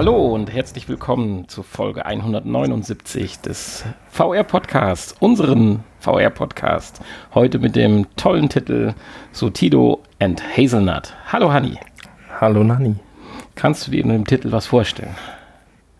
Hallo und herzlich willkommen zu Folge 179 des VR Podcasts, unseren VR Podcast. Heute mit dem tollen Titel Sotido and Hazelnut. Hallo Hanni. Hallo Nani. Kannst du dir in dem Titel was vorstellen?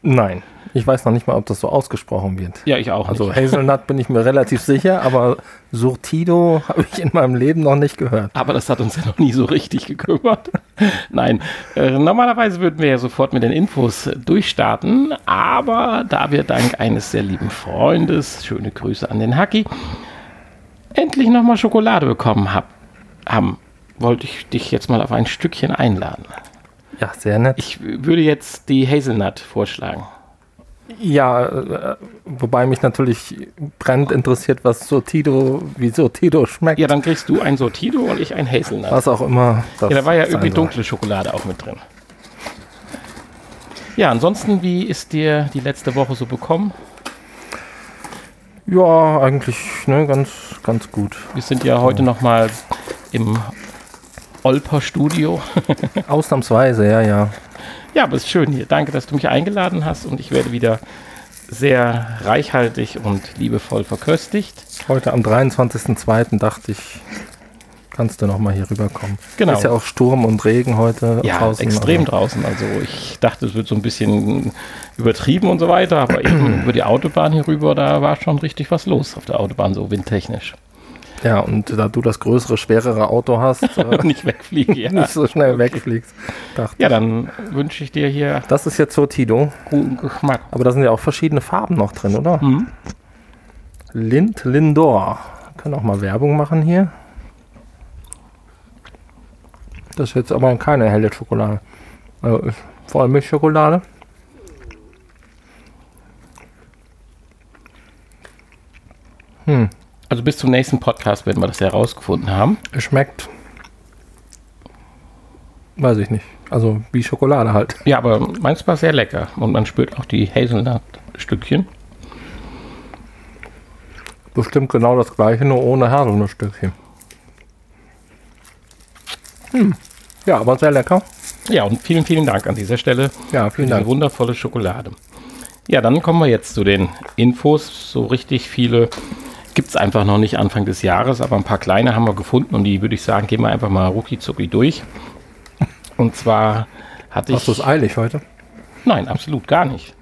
Nein, ich weiß noch nicht mal, ob das so ausgesprochen wird. Ja, ich auch. Also nicht. Hazelnut bin ich mir relativ sicher, aber Surtido habe ich in meinem Leben noch nicht gehört. Aber das hat uns ja noch nie so richtig gekümmert. Nein, äh, normalerweise würden wir ja sofort mit den Infos durchstarten, aber da wir dank eines sehr lieben Freundes, schöne Grüße an den Hacki, endlich nochmal Schokolade bekommen hab, haben, wollte ich dich jetzt mal auf ein Stückchen einladen. Ja, sehr nett. Ich würde jetzt die Hazelnut vorschlagen. Ja, äh, wobei mich natürlich brennend interessiert, was Surtido, wie Surtido schmeckt. Ja, dann kriegst du ein Sortido und ich ein Hazelnut. was auch immer. Das Ja, da war ja irgendwie dunkle Schokolade auch mit drin. Ja, ansonsten, wie ist dir die letzte Woche so bekommen? Ja, eigentlich ne, ganz, ganz gut. Wir sind ja heute noch mal im Olper Studio. Ausnahmsweise, ja, ja. Ja, aber es ist schön hier. Danke, dass du mich eingeladen hast und ich werde wieder sehr reichhaltig und liebevoll verköstigt. Heute am 23.02. dachte ich, kannst du noch mal hier rüberkommen. Genau. Ist ja auch Sturm und Regen heute Ja, draußen. extrem also- draußen. Also ich dachte, es wird so ein bisschen übertrieben und so weiter, aber eben über die Autobahn hier rüber, da war schon richtig was los auf der Autobahn, so windtechnisch. Ja, und da du das größere, schwerere Auto hast, äh, Nicht wegfliege, ja. nicht so schnell wegfliegst. Dachte. Ja, dann wünsche ich dir hier Das ist jetzt Sortido, guten Geschmack. aber da sind ja auch verschiedene Farben noch drin, oder? Mhm. Lind Lindor. Können auch mal Werbung machen hier. Das ist jetzt aber keine helle Schokolade. Also ist Vollmilchschokolade. Hm, Also bis zum nächsten Podcast werden wir das herausgefunden haben. es schmeckt. Weiß ich nicht. Also wie Schokolade halt. Ja, aber meins war sehr lecker und man spürt auch die Hazelnut-Stückchen. Bestimmt genau das gleiche, nur ohne Haselnussstückchen. Hm. Ja, aber sehr lecker. Ja, und vielen, vielen Dank an dieser Stelle Ja, vielen Dank. wundervolle Schokolade. Ja, dann kommen wir jetzt zu den Infos. So richtig viele gibt es einfach noch nicht Anfang des Jahres, aber ein paar kleine haben wir gefunden und die würde ich sagen, gehen wir einfach mal rucki zucki durch. Und zwar hatte ich. Hast du es eilig heute? Nein, absolut gar nicht.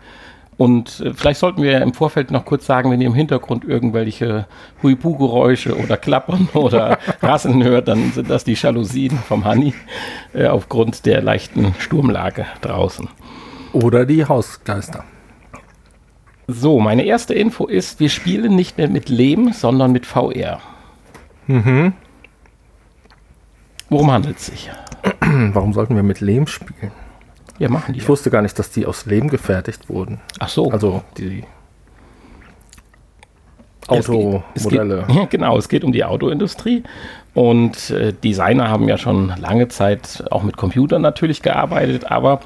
Und äh, vielleicht sollten wir im Vorfeld noch kurz sagen, wenn ihr im Hintergrund irgendwelche Huibu-Geräusche oder Klappern oder Rasseln hört, dann sind das die Jalousien vom Honey äh, aufgrund der leichten Sturmlage draußen. Oder die Hausgeister. So, meine erste Info ist, wir spielen nicht mehr mit Lehm, sondern mit VR. Worum handelt es sich? Warum sollten wir mit Lehm spielen? Wir machen die. Ich wusste gar nicht, dass die aus Lehm gefertigt wurden. Ach so. Also die Automodelle. Ja, genau, es geht um die Autoindustrie. Und äh, Designer haben ja schon lange Zeit auch mit Computern natürlich gearbeitet, aber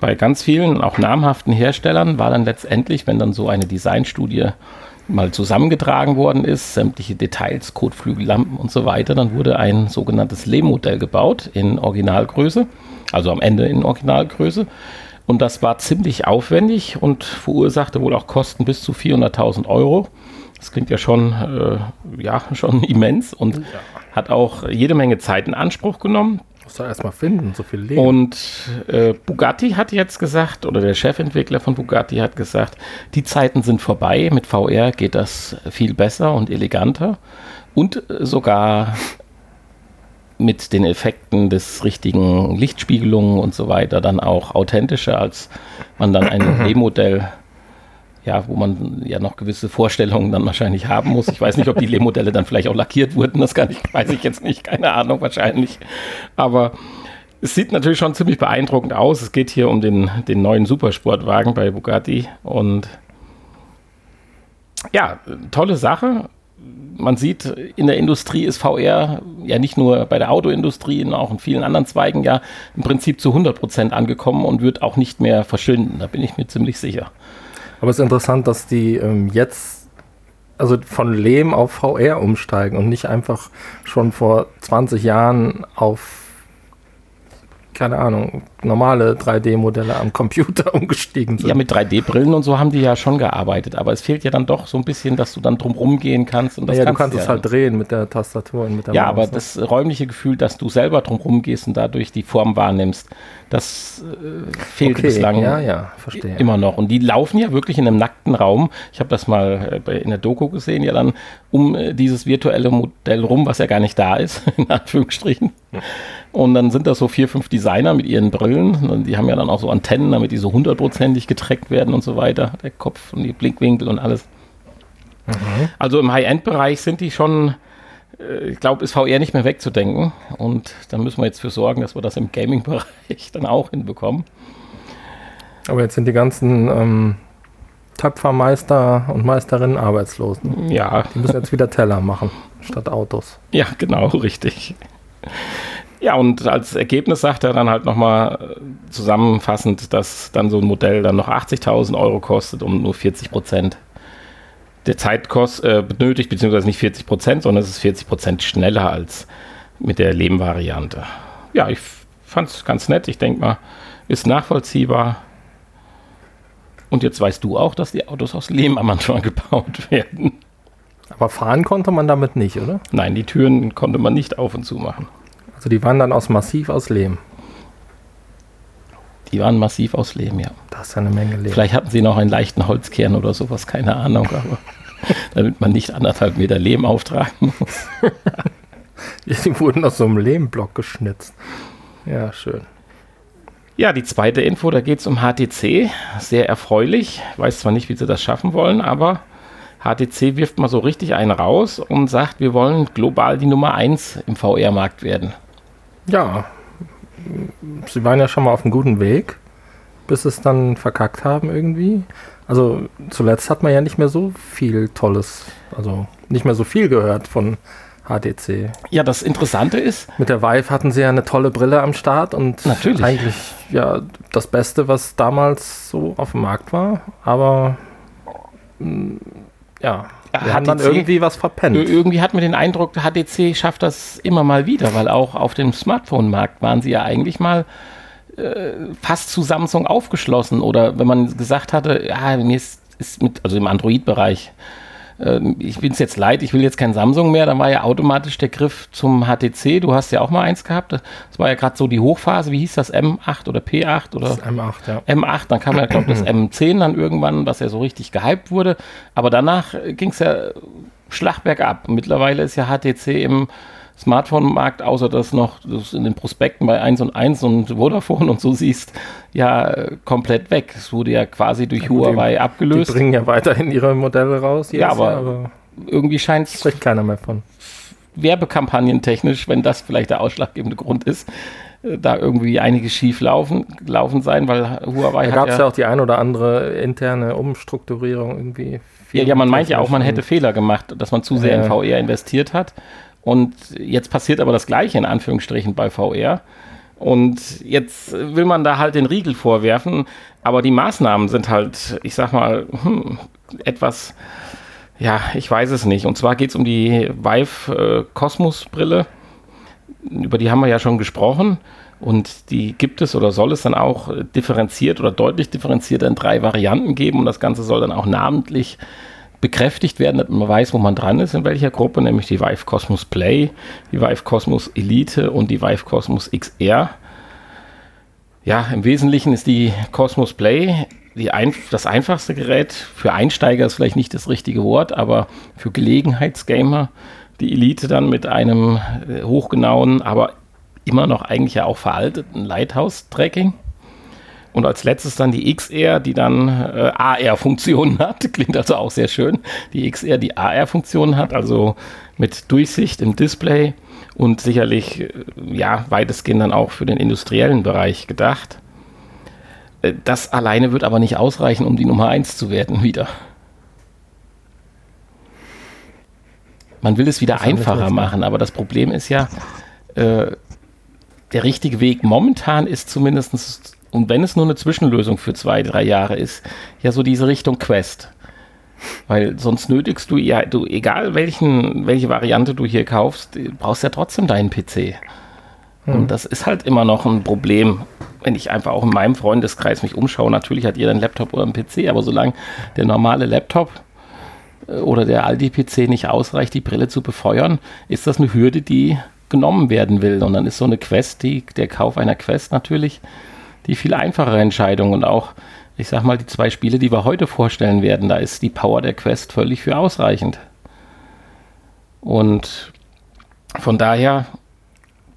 bei ganz vielen, auch namhaften Herstellern, war dann letztendlich, wenn dann so eine Designstudie mal zusammengetragen worden ist, sämtliche Details, Kotflügel, Lampen und so weiter, dann wurde ein sogenanntes Lehmmodell gebaut in Originalgröße, also am Ende in Originalgröße. Und das war ziemlich aufwendig und verursachte wohl auch Kosten bis zu 400.000 Euro. Das klingt ja schon, äh, ja, schon immens und hat auch jede Menge Zeit in Anspruch genommen. Muss da erstmal finden, so viel Lehm. Und äh, Bugatti hat jetzt gesagt, oder der Chefentwickler von Bugatti hat gesagt, die Zeiten sind vorbei. Mit VR geht das viel besser und eleganter. Und sogar mit den Effekten des richtigen Lichtspiegelungen und so weiter dann auch authentischer, als man dann ein E-Modell, ja, wo man ja noch gewisse Vorstellungen dann wahrscheinlich haben muss. Ich weiß nicht, ob die E-Modelle dann vielleicht auch lackiert wurden, das kann ich, weiß ich jetzt nicht, keine Ahnung, wahrscheinlich. Aber es sieht natürlich schon ziemlich beeindruckend aus. Es geht hier um den, den neuen Supersportwagen bei Bugatti und ja, tolle Sache. Man sieht, in der Industrie ist VR ja nicht nur bei der Autoindustrie, sondern auch in vielen anderen Zweigen ja im Prinzip zu 100 Prozent angekommen und wird auch nicht mehr verschwinden. Da bin ich mir ziemlich sicher. Aber es ist interessant, dass die ähm, jetzt also von Lehm auf VR umsteigen und nicht einfach schon vor 20 Jahren auf keine Ahnung, normale 3D-Modelle am Computer umgestiegen sind. Ja, mit 3D-Brillen und so haben die ja schon gearbeitet, aber es fehlt ja dann doch so ein bisschen, dass du dann drum rumgehen kannst. Und das ja, kannst du kannst ja es halt drehen mit der Tastatur und mit der Ja, Maus, aber ne? das räumliche Gefühl, dass du selber drum rumgehst und dadurch die Form wahrnimmst, das äh, fehlt okay, bislang ja, ja, immer noch. Und die laufen ja wirklich in einem nackten Raum. Ich habe das mal äh, in der Doku gesehen, ja dann um äh, dieses virtuelle Modell rum, was ja gar nicht da ist, in Anführungsstrichen. Und dann sind das so vier, fünf Designer mit ihren Brillen. Die haben ja dann auch so Antennen, damit die so hundertprozentig getrackt werden und so weiter. Der Kopf und die Blickwinkel und alles. Also im High-End-Bereich sind die schon, ich glaube, ist VR nicht mehr wegzudenken. Und da müssen wir jetzt für sorgen, dass wir das im Gaming-Bereich dann auch hinbekommen. Aber jetzt sind die ganzen ähm, Töpfermeister und Meisterinnen arbeitslos. Ne? Ja, Die müssen jetzt wieder Teller machen, statt Autos. Ja, genau, richtig. Ja, und als Ergebnis sagt er dann halt nochmal äh, zusammenfassend, dass dann so ein Modell dann noch 80.000 Euro kostet und nur 40 Prozent der Zeit kost, äh, benötigt, beziehungsweise nicht 40 Prozent, sondern es ist 40 Prozent schneller als mit der Lehmvariante. Ja, ich fand es ganz nett. Ich denke mal, ist nachvollziehbar. Und jetzt weißt du auch, dass die Autos aus Lehm am Anfang gebaut werden. Aber fahren konnte man damit nicht, oder? Nein, die Türen konnte man nicht auf und zu machen. Also die waren dann aus massiv aus Lehm. Die waren massiv aus Lehm, ja. Ist ja eine Menge Lehm. Vielleicht hatten sie noch einen leichten Holzkern oder sowas, keine Ahnung, aber damit man nicht anderthalb Meter Lehm auftragen muss. Die wurden aus so einem Lehmblock geschnitzt. Ja, schön. Ja, die zweite Info, da geht es um HTC. Sehr erfreulich. Ich weiß zwar nicht, wie sie das schaffen wollen, aber HTC wirft mal so richtig einen raus und sagt, wir wollen global die Nummer 1 im VR-Markt werden. Ja, sie waren ja schon mal auf einem guten Weg, bis es dann verkackt haben irgendwie. Also zuletzt hat man ja nicht mehr so viel Tolles, also nicht mehr so viel gehört von HTC. Ja, das Interessante ist, Mit der Vive hatten sie ja eine tolle Brille am Start und Natürlich. eigentlich ja das Beste, was damals so auf dem Markt war. Aber mh, ja, wir haben dann HTC irgendwie was verpennt. irgendwie hat man den Eindruck, HTC schafft das immer mal wieder, weil auch auf dem Smartphone-Markt waren sie ja eigentlich mal äh, fast zu Samsung aufgeschlossen. Oder wenn man gesagt hatte, ja, mir ist, ist mit, also im Android-Bereich, äh, ich bin es jetzt leid, ich will jetzt kein Samsung mehr, dann war ja automatisch der Griff zum HTC. Du hast ja auch mal eins gehabt. Das war ja gerade so die Hochphase, wie hieß das, M8 oder P8 oder Das ist M8, ja. M8, dann kam ja, glaube ich, das M10 dann irgendwann, was ja so richtig gehypt wurde. Aber danach ging es ja Schlag bergab. Mittlerweile ist ja HTC im Smartphone-Markt, außer dass noch das in den Prospekten bei 1 und 1 und Vodafone und so siehst, ja komplett weg. Es wurde ja quasi durch gut, Huawei Die abgelöst. bringen ja weiterhin ihre Modelle raus. Ja, aber- Jahr, aber Irgendwie scheint es spricht keiner mehr von. werbekampagnentechnisch, wenn das vielleicht der ausschlaggebende Grund ist, äh, da irgendwie einiges schief laufen, laufen sein, weil Huawei Da hat gab es ja auch die ein oder andere interne Umstrukturierung irgendwie. Ja, ja, man meint ja auch, man hätte Fehler gemacht, dass man zu sehr in Ja. VR investiert hat. Und jetzt passiert aber das Gleiche in Anführungsstrichen bei VR. Und jetzt will man da halt den Riegel vorwerfen, aber die Maßnahmen sind halt, ich sag mal, hm, etwas, ja, ich weiß es nicht. Und zwar geht es um die Vive äh, Cosmos Brille. Über die haben wir ja schon gesprochen. Und die gibt es oder soll es dann auch differenziert oder deutlich differenziert in drei Varianten geben. Und das Ganze soll dann auch namentlich bekräftigt werden, dass man weiß, wo man dran ist, in welcher Gruppe, nämlich die Vive Cosmos Play, die Vive Cosmos Elite und die Vive Cosmos XR. Ja, im Wesentlichen ist die Cosmos Play die ein, das einfachste Gerät. Für Einsteiger ist vielleicht nicht das richtige Wort, aber für Gelegenheitsgamer die Elite dann mit einem äh, hochgenauen, aber immer noch eigentlich ja auch veralteten Lighthouse-Tracking. Und als letztes dann die XR, die dann äh, AR-Funktionen hat. Klingt also auch sehr schön. Die XR, die AR-Funktionen hat, also mit Durchsicht im Display und sicherlich, äh, ja, weitestgehend dann auch für den industriellen Bereich gedacht. Äh, Das alleine wird aber nicht ausreichen, um die Nummer 1 zu werden wieder. Man will es wieder Das einfacher machen, aber das Problem ist ja, äh, der richtige Weg momentan ist zumindest, und wenn es nur eine Zwischenlösung für zwei, drei Jahre ist, ja so diese Richtung Quest. Weil sonst nötigst du ja, du, egal welchen, welche Variante du hier kaufst, du brauchst ja trotzdem deinen PC. Mhm. Und das ist halt immer noch ein Problem, wenn ich einfach auch in meinem Freundeskreis mich umschaue. Natürlich hat jeder einen Laptop oder einen PC, aber solange der normale Laptop äh, oder der Aldi-PC nicht ausreicht, die Brille zu befeuern, ist das eine Hürde, die genommen werden will. Und dann ist so eine Quest, die, der Kauf einer Quest natürlich die viel einfachere Entscheidung. Und auch, ich sag mal, die zwei Spiele, die wir heute vorstellen werden, da ist die Power der Quest völlig für ausreichend. Und von daher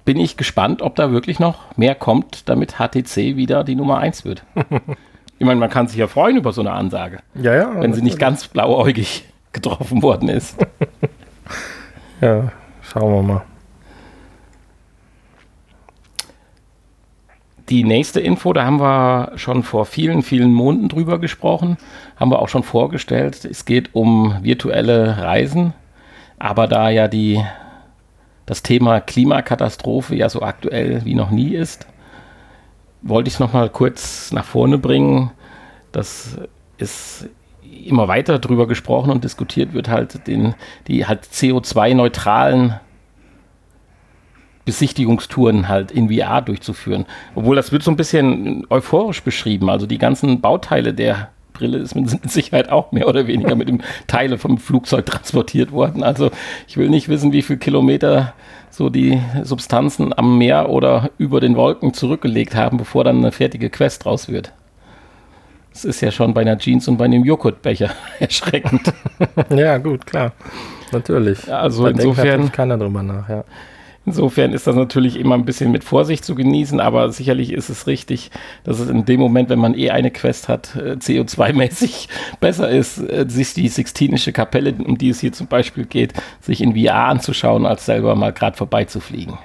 bin ich gespannt, ob da wirklich noch mehr kommt, damit HTC wieder die Nummer 1 wird. ich meine, man kann sich ja freuen über so eine Ansage. Ja, ja. Wenn sie nicht ganz blauäugig getroffen worden ist. ja, schauen wir mal. Die nächste Info, da haben wir schon vor vielen, vielen Monaten drüber gesprochen, haben wir auch schon vorgestellt. Es geht um virtuelle Reisen, aber da ja die, das Thema Klimakatastrophe ja so aktuell wie noch nie ist, wollte ich es nochmal kurz nach vorne bringen. Das ist immer weiter drüber gesprochen und diskutiert wird halt den, die halt CO2-neutralen Besichtigungstouren halt in VR durchzuführen. Obwohl das wird so ein bisschen euphorisch beschrieben. Also die ganzen Bauteile der Brille ist mit Sicherheit auch mehr oder weniger mit dem Teile vom Flugzeug transportiert worden. Also ich will nicht wissen, wie viele Kilometer so die Substanzen am Meer oder über den Wolken zurückgelegt haben, bevor dann eine fertige Quest raus wird. Das ist ja schon bei einer Jeans und bei einem Joghurtbecher erschreckend. ja, gut, klar. Natürlich. Also da insofern. keiner drüber nach, ja. Insofern ist das natürlich immer ein bisschen mit Vorsicht zu genießen, aber sicherlich ist es richtig, dass es in dem Moment, wenn man eh eine Quest hat, äh, CO2-mäßig besser ist, äh, sich die Sixtinische Kapelle, um die es hier zum Beispiel geht, sich in VR anzuschauen, als selber mal gerade vorbeizufliegen.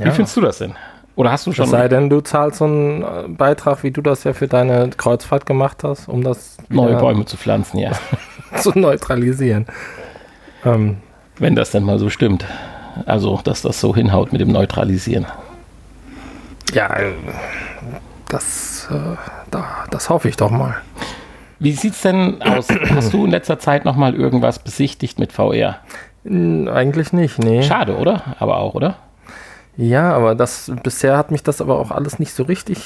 Ja. Wie findest du das denn? Oder hast du schon. Es sei denn, du zahlst so einen äh, Beitrag, wie du das ja für deine Kreuzfahrt gemacht hast, um das. Neue Bäume zu pflanzen, ja. zu neutralisieren. Ähm. Wenn das denn mal so stimmt. Also, dass das so hinhaut mit dem Neutralisieren. Ja, äh, das, äh, da, das hoffe ich doch mal. Wie sieht es denn aus? Hast du in letzter Zeit noch mal irgendwas besichtigt mit VR? Eigentlich nicht, nee. Schade, oder? Aber auch, oder? Ja, aber das bisher hat mich das aber auch alles nicht so richtig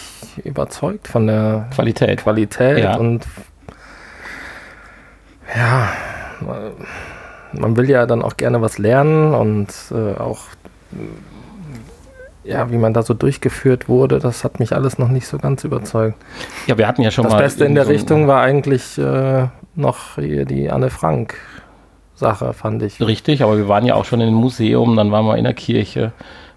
überzeugt von der Qualität. Qualität ja. und ja, man will ja dann auch gerne was lernen und äh, auch ja, wie man da so durchgeführt wurde, das hat mich alles noch nicht so ganz überzeugt. Ja, wir hatten ja schon das mal. Das Beste in der so Richtung war eigentlich äh, noch hier die Anne Frank Sache, fand ich. Richtig, aber wir waren ja auch schon in einem Museum, dann waren wir in der Kirche.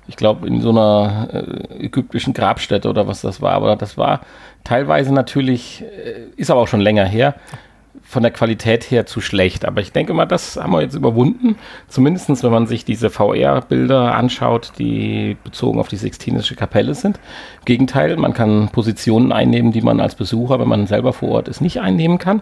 Ich glaube, in so einer äh, ägyptischen Grabstätte oder was das war. Aber das war teilweise natürlich, äh, ist aber auch schon länger her, von der Qualität her zu schlecht. Aber ich denke mal, das haben wir jetzt überwunden. Zumindest wenn man sich diese VR-Bilder anschaut, die bezogen auf die Sixtinische Kapelle sind. Im Gegenteil, man kann Positionen einnehmen, die man als Besucher, wenn man selber vor Ort ist, nicht einnehmen kann.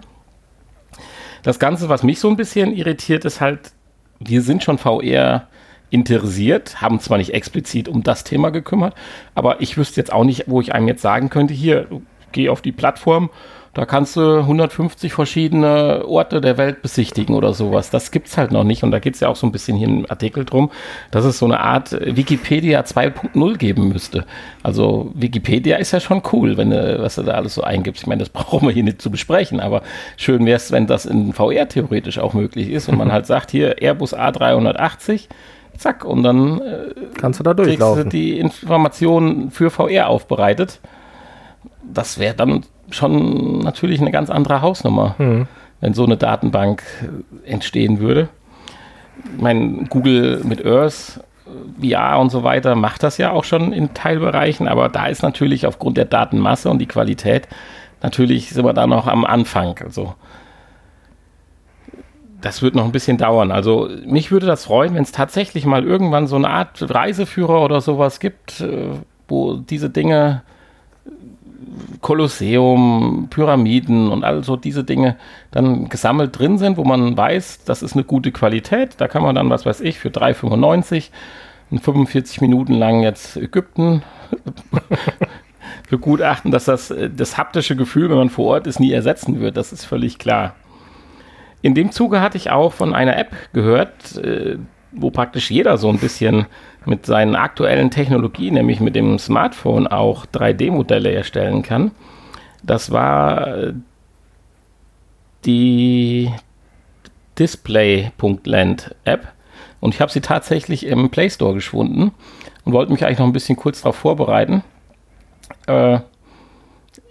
Das Ganze, was mich so ein bisschen irritiert, ist halt, wir sind schon VR interessiert, haben zwar nicht explizit um das Thema gekümmert, aber ich wüsste jetzt auch nicht, wo ich einem jetzt sagen könnte, hier, geh auf die Plattform da kannst du 150 verschiedene Orte der Welt besichtigen oder sowas. Das gibt es halt noch nicht. Und da geht es ja auch so ein bisschen hier im Artikel drum, dass es so eine Art Wikipedia 2.0 geben müsste. Also Wikipedia ist ja schon cool, wenn du, was du da alles so eingibst. Ich meine, das brauchen wir hier nicht zu besprechen, aber schön wäre es, wenn das in VR theoretisch auch möglich ist und man halt sagt, hier Airbus A380, zack, und dann äh, kannst du da durchlaufen. Kriegst du die Informationen für VR aufbereitet. Das wäre dann schon natürlich eine ganz andere Hausnummer, mhm. wenn so eine Datenbank äh, entstehen würde. Ich meine, Google mit Earth, äh, VR und so weiter macht das ja auch schon in Teilbereichen, aber da ist natürlich aufgrund der Datenmasse und die Qualität, natürlich sind wir da noch am Anfang. Also das wird noch ein bisschen dauern. Also mich würde das freuen, wenn es tatsächlich mal irgendwann so eine Art Reiseführer oder sowas gibt, äh, wo diese Dinge Kolosseum, Pyramiden und all so diese Dinge dann gesammelt drin sind, wo man weiß, das ist eine gute Qualität. Da kann man dann, was weiß ich, für 3,95 45 Minuten lang jetzt Ägypten begutachten, dass das das haptische Gefühl, wenn man vor Ort ist, nie ersetzen wird. Das ist völlig klar. In dem Zuge hatte ich auch von einer App gehört, äh, wo praktisch jeder so ein bisschen mit seinen aktuellen Technologien, nämlich mit dem Smartphone, auch 3D-Modelle erstellen kann. Das war äh, die Display.land-App. Und ich habe sie tatsächlich im Play Store gefunden und wollte mich eigentlich noch ein bisschen kurz darauf vorbereiten. Äh,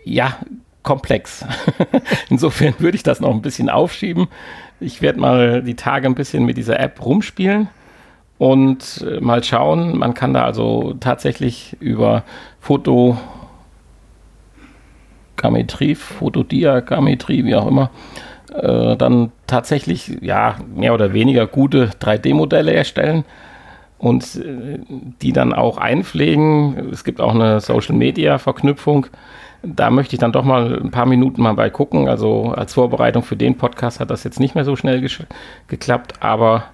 ja, komplex. Insofern würde ich das noch ein bisschen aufschieben. Ich werde mal die Tage ein bisschen mit dieser App rumspielen und äh, mal schauen. Man kann da also tatsächlich über Fotogrammetrie, Fotodiagrammetrie, wie auch immer, äh, dann tatsächlich ja mehr oder weniger gute 3D-Modelle erstellen und äh, die dann auch einpflegen. Es gibt auch eine Social-Media-Verknüpfung. Da möchte ich dann doch mal ein paar Minuten mal bei gucken. Also als Vorbereitung für den Podcast hat das jetzt nicht mehr so schnell geklappt, aber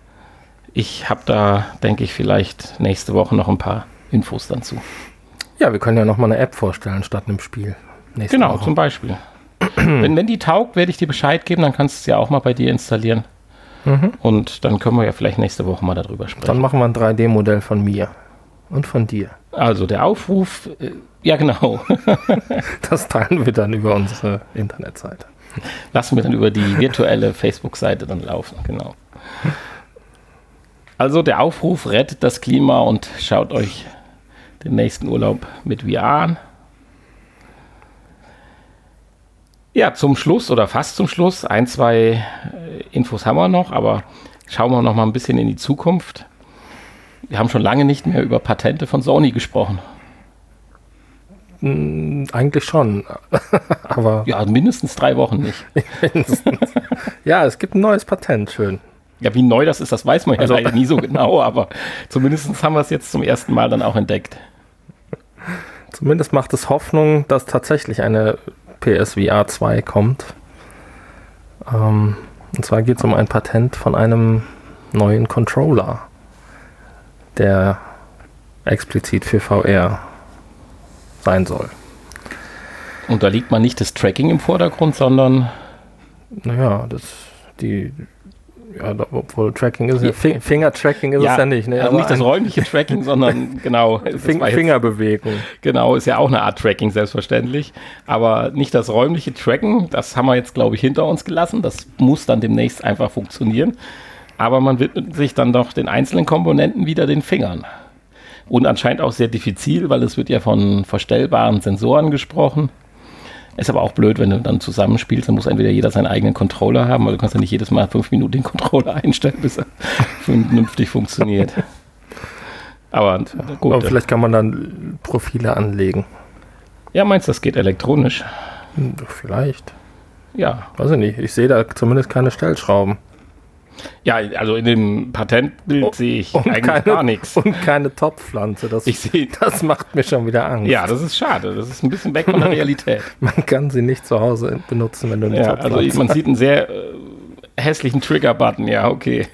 ich habe da, denke ich, vielleicht nächste Woche noch ein paar Infos dann zu. Ja, wir können ja noch mal eine App vorstellen statt einem Spiel. Genau, Woche. zum Beispiel. wenn, wenn die taugt, werde ich dir Bescheid geben, dann kannst du es ja auch mal bei dir installieren. Mhm. Und dann können wir ja vielleicht nächste Woche mal darüber sprechen. Dann machen wir ein 3D-Modell von mir und von dir. Also der Aufruf, äh, ja genau. das teilen wir dann über unsere Internetseite. Lassen wir dann über die virtuelle Facebook-Seite dann laufen, genau. Also der Aufruf, rettet das Klima und schaut euch den nächsten Urlaub mit VR an. Ja, zum Schluss oder fast zum Schluss, ein, zwei äh, Infos haben wir noch, aber schauen wir noch mal ein bisschen in die Zukunft. Wir haben schon lange nicht mehr über Patente von Sony gesprochen. Hm, eigentlich schon, aber ja, mindestens drei Wochen nicht. ja, es gibt ein neues Patent, schön. Ja, wie neu das ist, das weiß man ja also, leider nie so genau, aber zumindest haben wir es jetzt zum ersten Mal dann auch entdeckt. Zumindest macht es Hoffnung, dass tatsächlich eine PSVR 2 kommt. Ähm, und zwar geht es um ein Patent von einem neuen Controller, der explizit für VR sein soll. Und da liegt man nicht das Tracking im Vordergrund, sondern. Naja, das, die, ja, obwohl Tracking ist ja, Finger-Tracking ist ja, es ja nicht. Ne? Also nicht das räumliche Tracking, sondern genau. Fing Fingerbewegung. Genau, ist ja auch eine Art Tracking, selbstverständlich. Aber nicht das räumliche Tracken, das haben wir jetzt, glaube ich, hinter uns gelassen. Das muss dann demnächst einfach funktionieren. Aber man widmet sich dann doch den einzelnen Komponenten wieder den Fingern. Und anscheinend auch sehr diffizil, weil es wird ja von verstellbaren Sensoren gesprochen. Ist aber auch blöd, wenn du dann zusammenspielst, dann muss entweder jeder seinen eigenen Controller haben, weil du kannst ja nicht jedes Mal fünf Minuten den Controller einstellen, bis er vernünftig funktioniert. Aber gut. Aber vielleicht kann man dann Profile anlegen. Ja, meinst du, das geht elektronisch? Hm, vielleicht. Ja. Weiß ich nicht. Ich sehe da zumindest keine Stellschrauben. Ja, also in dem Patentbild oh, sehe ich eigentlich keine, gar nichts. Und keine Topfpflanze. Das, ich seh, das macht mir schon wieder Angst. Ja, das ist schade. Das ist ein bisschen weg von der Realität. man kann sie nicht zu Hause benutzen, wenn du eine ja, Topfpflanze Also man sieht einen sehr äh, hässlichen Trigger-Button. Ja, okay.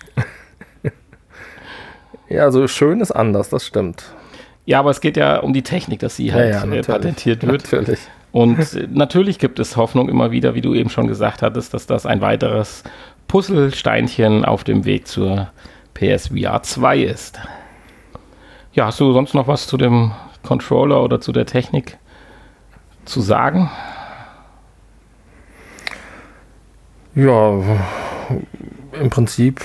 ja, also schön ist anders, das stimmt. Ja, aber es geht ja um die Technik, dass sie halt ja, ja, äh, patentiert wird. Natürlich. Und äh, natürlich gibt es Hoffnung immer wieder, wie du eben schon gesagt hattest, dass das ein weiteres Puzzlesteinchen auf dem Weg zur PSVR 2 ist. Ja, hast du sonst noch was zu dem Controller oder zu der Technik zu sagen? Ja, im Prinzip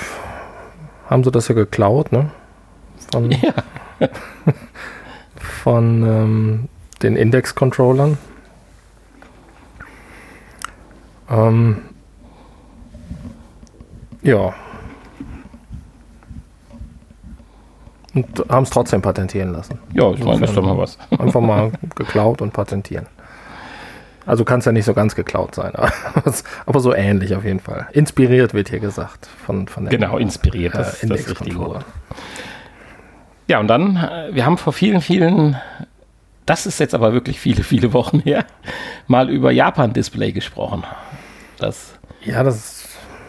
haben sie das ja geklaut, ne? Von, ja. von ähm, den Index-Controllern. Ähm, ja. Und haben es trotzdem patentieren lassen. Ja, ich meine, das ist doch mal was. Einfach mal geklaut und patentieren. Also kann es ja nicht so ganz geklaut sein, aber, so ähnlich auf jeden Fall. Inspiriert wird hier gesagt von, von der Genau, inspiriert, das äh, ist das richtige Wort. Ja, und dann, äh, wir haben vor vielen, vielen, das ist jetzt aber wirklich viele, viele Wochen her, mal über Japan-Display gesprochen. Das ja, das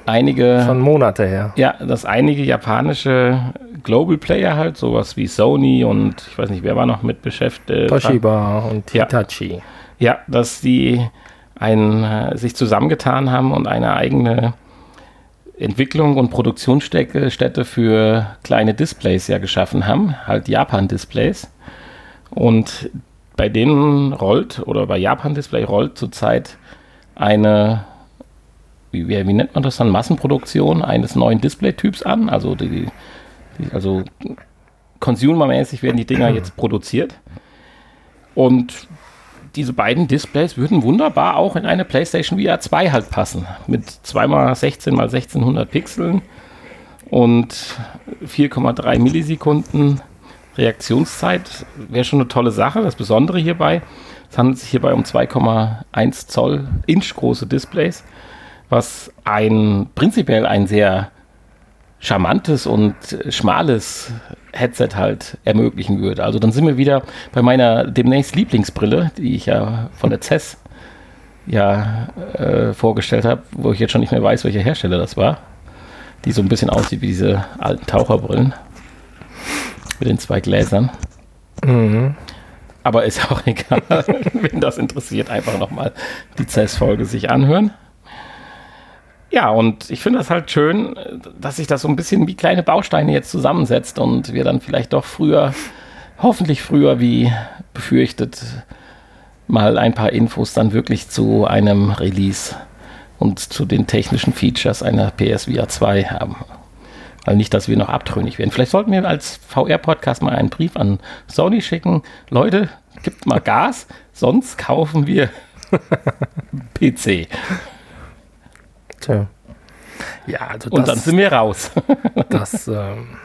einige. Schon Monate her. Ja, dass einige japanische Global Player halt, sowas wie Sony und ich weiß nicht, wer war noch mit beschäftigt. Toshiba und Hitachi. Ja, ja dass die ein, äh, sich zusammengetan haben und eine eigene Entwicklung und Produktionsstätte für kleine Displays ja geschaffen haben, halt Japan-Displays. Und bei denen rollt, oder bei Japan-Display rollt zurzeit eine, wie, wie, nennt man das dann, Massenproduktion eines neuen Display-Typs an. Also, die, die, also consumermäßig werden die Dinger jetzt produziert. Und diese beiden Displays würden wunderbar auch in eine PlayStation VR 2 halt passen. Mit 2x16 x 1600 Pixeln und 4,3 Millisekunden Reaktionszeit. Wäre schon eine tolle Sache. Das Besondere hierbei, es handelt sich hierbei um 2,1 Zoll Inch große Displays, was ein prinzipiell ein sehr charmantes und schmales Headset halt ermöglichen würde. Also dann sind wir wieder bei meiner demnächst Lieblingsbrille, die ich ja von der CES ja äh, vorgestellt habe, wo ich jetzt schon nicht mehr weiß, welcher Hersteller das war, die so ein bisschen aussieht wie diese alten Taucherbrillen mit den zwei Gläsern. Mhm. Aber ist auch egal, wenn das interessiert, einfach nochmal die CES-Folge sich anhören. Ja, und ich finde das halt schön, dass sich das so ein bisschen wie kleine Bausteine jetzt zusammensetzt und wir dann vielleicht doch früher, hoffentlich früher wie befürchtet, mal ein paar Infos dann wirklich zu einem Release und zu den technischen Features einer PSVR 2 haben. Weil nicht, dass wir noch abtrünnig werden. Vielleicht sollten wir als VR-Podcast mal einen Brief an Sony schicken. Leute, gibt mal Gas, sonst kaufen wir PC. Tja. Ja, also Und dann sind wir raus. das ähm,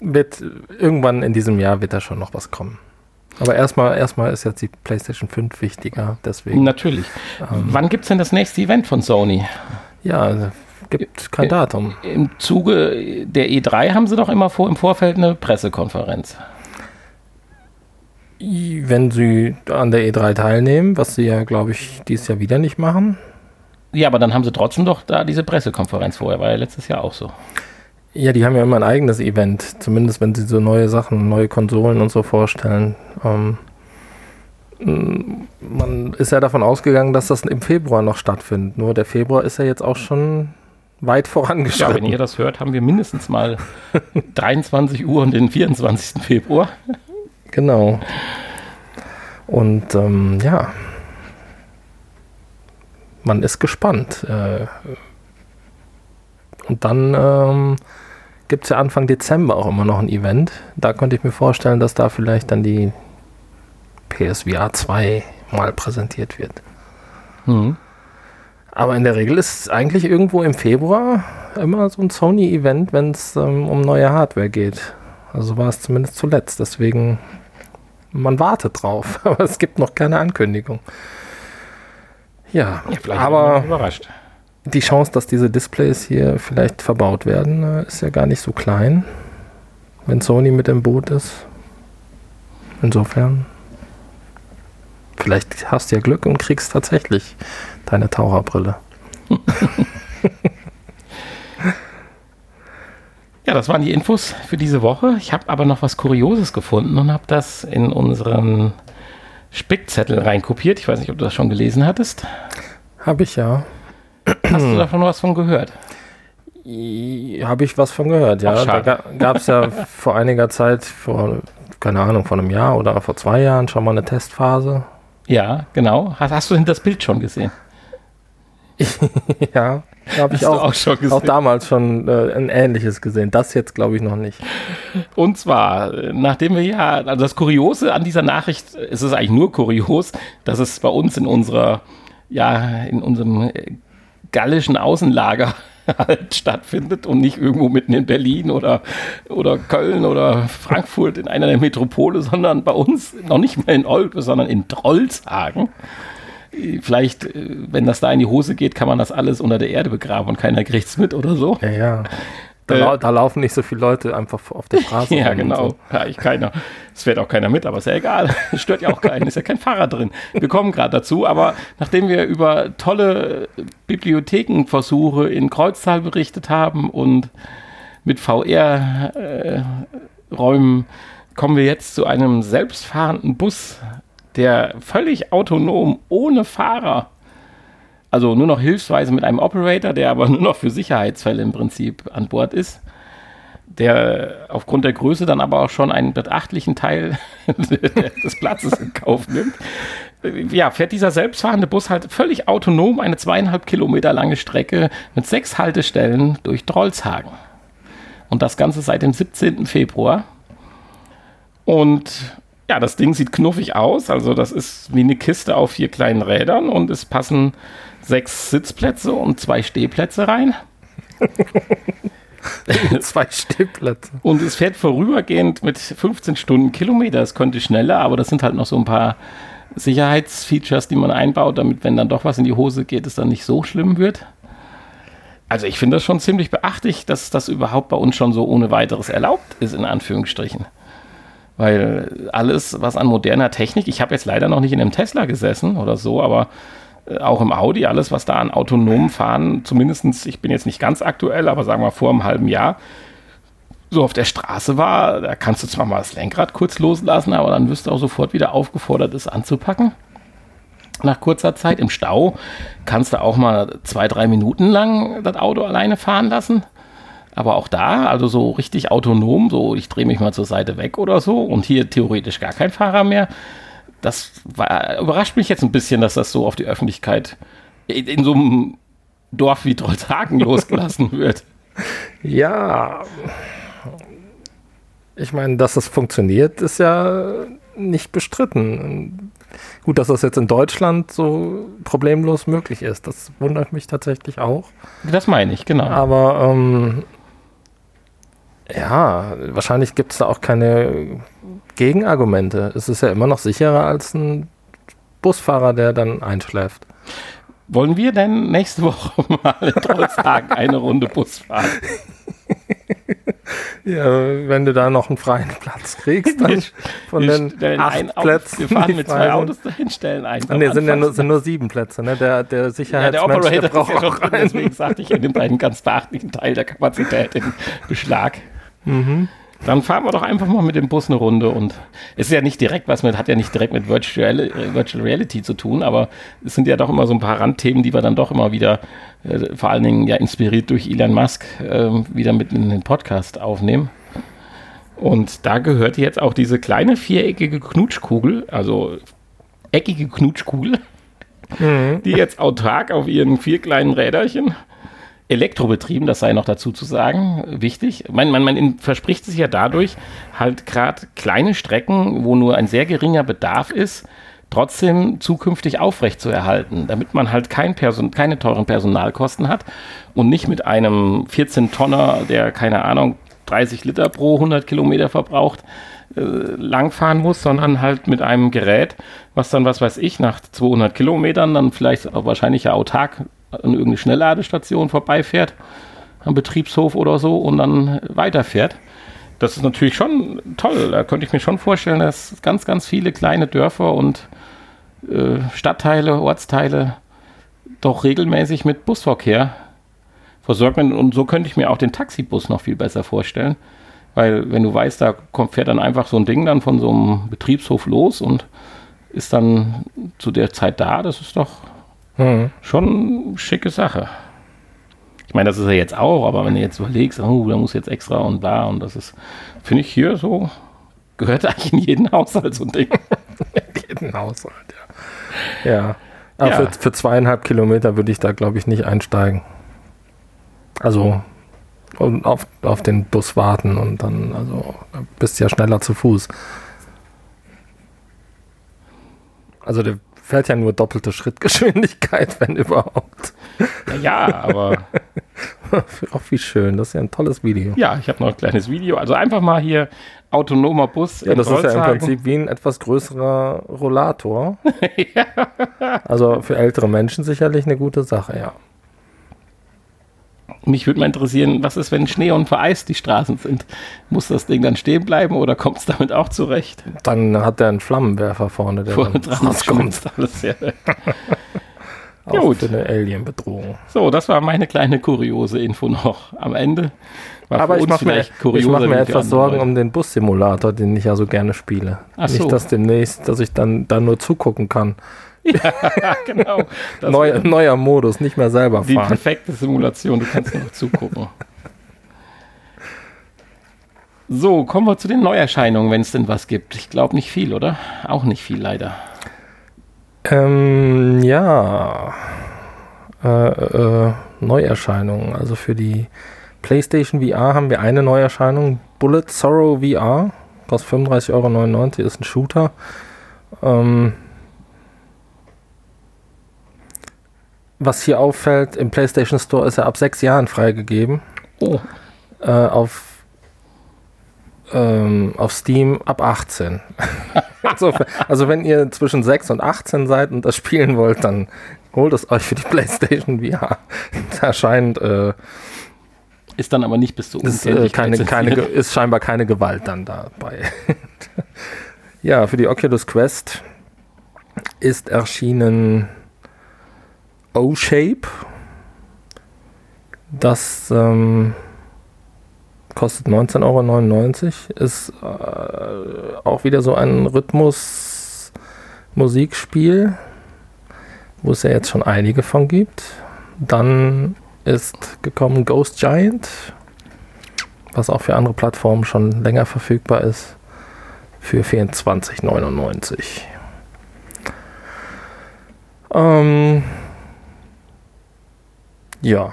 wird irgendwann in diesem Jahr wird da schon noch was kommen. Aber erstmal, erstmal ist jetzt die PlayStation 5 wichtiger, deswegen. Natürlich. Ähm, Wann gibt es denn das nächste Event von Sony? Ja, gibt kein Datum. Im Zuge der E3 haben sie doch immer vor, im Vorfeld eine Pressekonferenz. Wenn sie an der E3 teilnehmen, was sie ja, glaube ich, dieses Jahr wieder nicht machen, ja, aber dann haben sie trotzdem doch da diese Pressekonferenz vorher, war ja letztes Jahr auch so. Ja, die haben ja immer ein eigenes Event, zumindest wenn sie so neue Sachen, neue Konsolen und so vorstellen. Ähm, man ist ja davon ausgegangen, dass das im Februar noch stattfindet. Nur der Februar ist ja jetzt auch schon weit vorangeschritten. Ja, wenn ihr das hört, haben wir mindestens mal 23 Uhr und den 24. Februar. Genau. Und ähm, ja, man ist gespannt. Äh, und dann ähm, gibt es ja Anfang Dezember auch immer noch ein Event. Da könnte ich mir vorstellen, dass da vielleicht dann die PSVR 2 mal präsentiert wird. Mhm. Aber in der Regel ist eigentlich irgendwo im Februar immer so ein Sony-Event, wenn es ähm, um neue Hardware geht. Also war es zumindest zuletzt. Deswegen, man wartet drauf, aber es gibt noch keine Ankündigung. Ja, ja aber überrascht. die Chance, dass diese Displays hier vielleicht verbaut werden, äh, ist ja gar nicht so klein, wenn Sony mit dem Boot ist. Insofern, vielleicht hast du ja Glück und kriegst tatsächlich deine Taucherbrille. Ja, das waren die Infos für diese Woche. Ich habe aber noch was Kurioses gefunden und habe das in unseren Spickzettel reinkopiert. Ich weiß nicht, ob du das schon gelesen hattest. Habe ich ja. Hast du davon was von gehört? Habe ich was von gehört, ja. Ach, da gab es ja vor einiger Zeit, vor, keine Ahnung, vor einem Jahr oder vor zwei Jahren schon mal eine Testphase. Ja, genau. Hast, hast du das Bild schon gesehen? ja, habe ich auch, auch, schon gesehen. auch damals schon äh, ein ähnliches gesehen. Das jetzt glaube ich noch nicht. Und zwar, nachdem wir ja, also das Kuriose an dieser Nachricht, es ist eigentlich nur kurios, dass es bei uns in unserer, ja, in unserem gallischen Außenlager halt stattfindet und nicht irgendwo mitten in Berlin oder, oder Köln oder Frankfurt in einer der Metropole, sondern bei uns noch nicht mal in Olpe, sondern in Trollshagen vielleicht, äh, wenn das da in die Hose geht, kann man das alles unter der Erde begraben und keiner kriegt es mit oder so. Ja, ja. Da, äh, da, laufen nicht so viele Leute einfach auf der Straße. ja, genau. So. Ja, ich keiner. Es fährt auch keiner mit, aber ist ja egal. Es stört ja auch keinen. Ist ja kein Fahrer drin. Wir kommen gerade dazu, aber nachdem wir über tolle Bibliothekenversuche in Kreuztal berichtet haben und mit VR-Räumen, äh, kommen wir jetzt zu einem selbstfahrenden Bus der völlig autonom, ohne Fahrer Also nur noch hilfsweise mit einem Operator, der aber nur noch für Sicherheitsfälle im Prinzip an Bord ist. Der aufgrund der Größe dann aber auch schon einen beachtlichen Teil des Platzes in Kauf nimmt. Ja, fährt dieser selbstfahrende Bus halt völlig autonom eine zweieinhalb Kilometer lange Strecke mit sechs Haltestellen durch Trollshagen. Und das Ganze seit dem 17. Februar. Und ja, das Ding sieht knuffig aus. Also das ist wie eine Kiste auf vier kleinen Rädern und es passen sechs Sitzplätze und zwei Stehplätze rein. Zwei Stehplätze. Und es fährt vorübergehend mit 15 Stunden Kilometer. Es könnte schneller, aber das sind halt noch so ein paar Sicherheitsfeatures, die man einbaut, damit, wenn dann doch was in die Hose geht, es dann nicht so schlimm wird. Also ich finde das schon ziemlich beachtlich, dass das überhaupt bei uns schon so ohne weiteres erlaubt ist, in Anführungsstrichen. Weil alles, was an moderner Technik, ich habe jetzt leider noch nicht in einem Tesla gesessen oder so, aber äh, auch im Audi, alles, was da an autonomen Fahren, zumindestens, ich bin jetzt nicht ganz aktuell, aber sagen wir vor einem halben Jahr, so auf der Straße war, da kannst du zwar mal das Lenkrad kurz loslassen, aber dann wirst du auch sofort wieder aufgefordert, es anzupacken. Nach kurzer Zeit im Stau kannst du auch mal zwei, drei Minuten lang das Auto alleine fahren lassen. Aber auch da, also so richtig autonom, so ich drehe mich mal zur Seite weg oder so und hier theoretisch gar kein Fahrer mehr. Das war, überrascht mich jetzt ein bisschen, dass das so auf die Öffentlichkeit in, in so einem Dorf wie Trollshagen losgelassen wird. Ja, ich meine, dass das funktioniert, ist ja nicht bestritten. Gut, dass das jetzt in Deutschland so problemlos möglich ist, das wundert mich tatsächlich auch. Das meine ich, genau. Aber ähm, ja, wahrscheinlich gibt es da auch keine Gegenargumente. Es ist ja immer noch sicherer als ein Busfahrer, der dann einschläft. Wollen wir denn nächste Woche mal in Trollshagen eine Runde Bus fahren? Ja, wenn du da noch einen freien Platz kriegst, dann von wir den acht Plätzen. Wir fahren mit zwei Autos dahin, stellen ein. Ah, nee, sind ja nur, sind nur sieben Plätze, ne? Der, der Sicherheitsmensch, ja, der Operator der braucht auch drin, deswegen sagte ich, er nimmt einen ganz beachtlichen Teil der Kapazität in Beschlag. Mhm. Dann fahren wir doch einfach mal mit dem Bus eine Runde und es ist ja nicht direkt was mit, hat ja nicht direkt mit Virtual, Virtual Reality zu tun, aber es sind ja doch immer so ein paar Randthemen, die wir dann doch immer wieder, äh, vor allen Dingen ja inspiriert durch Elon Musk, äh, wieder mit in den Podcast aufnehmen. Und da gehört jetzt auch diese kleine viereckige Knutschkugel, also eckige Knutschkugel, Mhm. die jetzt autark auf ihren vier kleinen Räderchen elektrobetrieben, das sei noch dazu zu sagen, wichtig. Man, man, man verspricht sich ja dadurch, halt gerade kleine Strecken, wo nur ein sehr geringer Bedarf ist, trotzdem zukünftig aufrecht zu erhalten, damit man halt kein Person, keine teuren Personalkosten hat und nicht mit einem 14-Tonner, der keine Ahnung 30 Liter pro 100 Kilometer verbraucht, äh, langfahren muss, sondern halt mit einem Gerät, was dann, was weiß ich, nach 200 Kilometern dann vielleicht auch wahrscheinlich ja autark an irgendeine Schnellladestation vorbeifährt, am Betriebshof oder so und dann weiterfährt. Das ist natürlich schon toll. Da könnte ich mir schon vorstellen, dass ganz, ganz viele kleine Dörfer und äh, Stadtteile, Ortsteile doch regelmäßig mit Busverkehr versorgt werden. Und so könnte ich mir auch den Taxibus noch viel besser vorstellen. Weil wenn du weißt, da kommt, fährt dann einfach so ein Ding dann von so einem Betriebshof los und ist dann zu der Zeit da, das ist doch Mhm. schon schicke Sache. Ich meine, das ist er jetzt auch, aber wenn du jetzt überlegst, oh, da muss jetzt extra und bla und das ist, finde ich hier so, gehört eigentlich in jeden Haushalt so ein Ding. jeden Haushalt, ja. Ja. Aber Ja. Für, für zweieinhalb Kilometer würde ich da, glaube ich, nicht einsteigen. Also und auf, auf den Bus warten und dann, also da bist du ja schneller zu Fuß. Also der fährt ja nur doppelte Schrittgeschwindigkeit, wenn überhaupt. Ja, ja, aber Auch wie schön, das ist ja ein tolles Video. ja, ich habe noch ein kleines Video. Also einfach mal hier autonomer Bus Ja, das ist ja im. Prinzip wie ein etwas größerer Rollator. Also für ältere Menschen sicherlich eine gute Sache, ja. Mich würde mal interessieren, was ist, wenn Schnee und vereist die Straßen sind? Muss das Ding dann stehen bleiben oder kommt es damit auch zurecht? Dann hat er einen Flammenwerfer vorne, der Vorne dann rauskommt. alles. Ja. Auch Gut. für eine Alien-Bedrohung. So, das war meine kleine kuriose Info noch am Ende. Aber ich mache mir, ich mach mir etwas Sorgen um den Bus-Simulator, den ich ja so gerne spiele. Ach so. Nicht, dass demnächst, dass ich dann, dann nur zugucken kann, Ja, genau. Neu, neuer Modus, nicht mehr selber die fahren. perfekte Simulation, du kannst nur noch zugucken. So, kommen wir zu den Neuerscheinungen, wenn es denn was gibt. Ich glaube nicht viel, oder? Auch nicht viel, leider. Ähm, ja. Äh, äh, Neuerscheinungen. Also für die PlayStation VR haben wir eine Neuerscheinung. Bullet Sorrow VR. Kostet 35,99 Euro, ist ein Shooter. Ähm, was hier auffällt, im PlayStation Store ist er ab sechs Jahren freigegeben. Oh, Äh, auf, ähm, auf Steam ab 18. also, also wenn ihr zwischen 6 und 18 seid und das spielen wollt, dann holt es euch für die PlayStation VR. Da scheint äh, ist dann aber nicht bis zu ist, äh, keine, keine, ist scheinbar keine Gewalt dann dabei. ja, für die Oculus Quest ist erschienen O-Shape. Das ähm, kostet 19,99 Euro. Ist äh, auch wieder so ein Rhythmus-Musikspiel, wo es ja jetzt schon einige von gibt. Dann ist gekommen Ghost Giant, was auch für andere Plattformen schon länger verfügbar ist, für 24,99. Ähm, ja,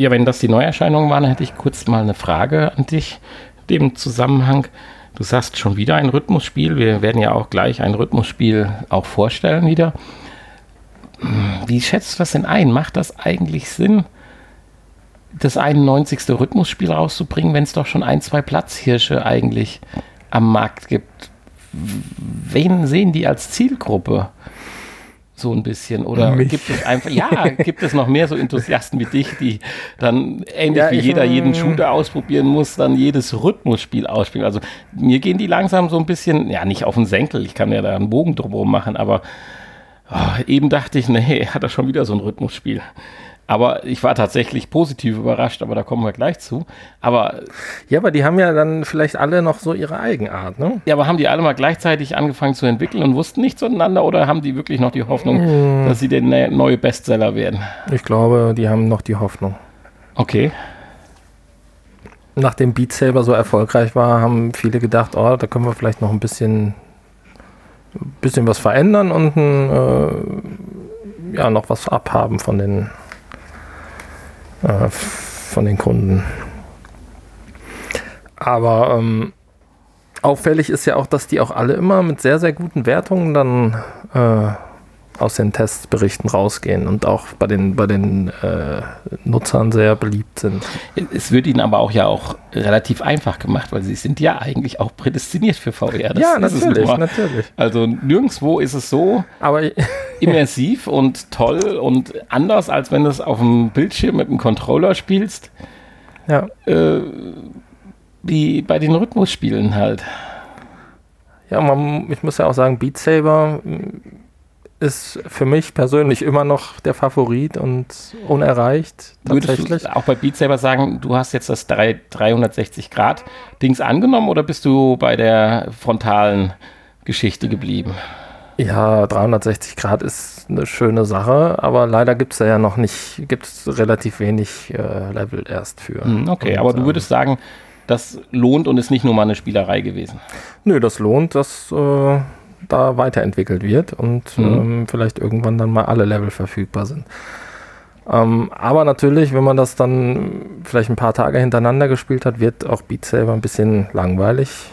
Ja, wenn das die Neuerscheinungen waren, hätte ich kurz mal eine Frage an dich. Dem Zusammenhang. Du sagst schon wieder ein Rhythmusspiel. Wir werden ja auch gleich ein Rhythmusspiel auch vorstellen wieder. Wie schätzt du das denn ein? Macht das eigentlich Sinn, das 91. Rhythmusspiel rauszubringen, wenn es doch schon ein, zwei Platzhirsche eigentlich am Markt gibt? Wen sehen die als Zielgruppe? So ein bisschen. Oder Mich. gibt es einfach, ja, gibt es noch mehr so Enthusiasten wie dich, die dann ähnlich Ja, wie jeder jeden. Shooter ausprobieren muss, dann jedes Rhythmusspiel ausspielen. Also mir gehen die langsam so ein bisschen, ja, nicht auf den Senkel, ich kann ja da einen Bogen drumherum machen, aber oh, eben dachte ich, nee, hat er schon wieder so ein Rhythmusspiel. Aber ich war tatsächlich positiv überrascht, aber da kommen wir gleich zu. Aber, ja, aber die haben ja dann vielleicht alle noch so ihre Eigenart, ne? ja, aber haben die alle mal gleichzeitig angefangen zu entwickeln und wussten nichts voneinander oder haben die wirklich noch die Hoffnung, Mm. dass sie der ne- neue Bestseller werden? Ich glaube, die haben noch die Hoffnung. Okay. Nachdem Beat Saber so erfolgreich war, haben viele gedacht, oh, da können wir vielleicht noch ein bisschen, bisschen was verändern und ein, äh, ja, noch was abhaben von den, äh, von den Kunden. Aber ähm, auffällig ist ja auch, dass die auch alle immer mit sehr, sehr guten Wertungen dann äh, aus den Testberichten rausgehen und auch bei den, bei den äh, Nutzern sehr beliebt sind. Es wird ihnen aber auch ja auch relativ einfach gemacht, weil sie sind ja eigentlich auch prädestiniert für VR. Das ja, natürlich, natürlich. Also nirgendwo ist es so Aber immersiv und toll und anders, als wenn du es auf dem Bildschirm mit einem Controller spielst, ja, äh, wie bei den Rhythmusspielen halt. ja man, ich muss ja auch sagen, Beat Saber ist für mich persönlich immer noch der Favorit und unerreicht Würdest du auch bei Beat Saber sagen, du hast jetzt das 3, 360-Grad-Dings angenommen oder bist du bei der frontalen Geschichte geblieben? Ja, 360 Grad ist eine schöne Sache, aber leider gibt es ja noch nicht, gibt es relativ wenig äh, Level erst für. Hm, Okay, Und, aber du würdest sagen, das lohnt und ist nicht nur mal eine Spielerei gewesen. Nö, das lohnt, dass äh, da weiterentwickelt wird und Mhm. ähm, vielleicht irgendwann dann mal alle Level verfügbar sind. Ähm, aber natürlich, wenn man das dann vielleicht ein paar Tage hintereinander gespielt hat, wird auch Beat Saber ein bisschen langweilig.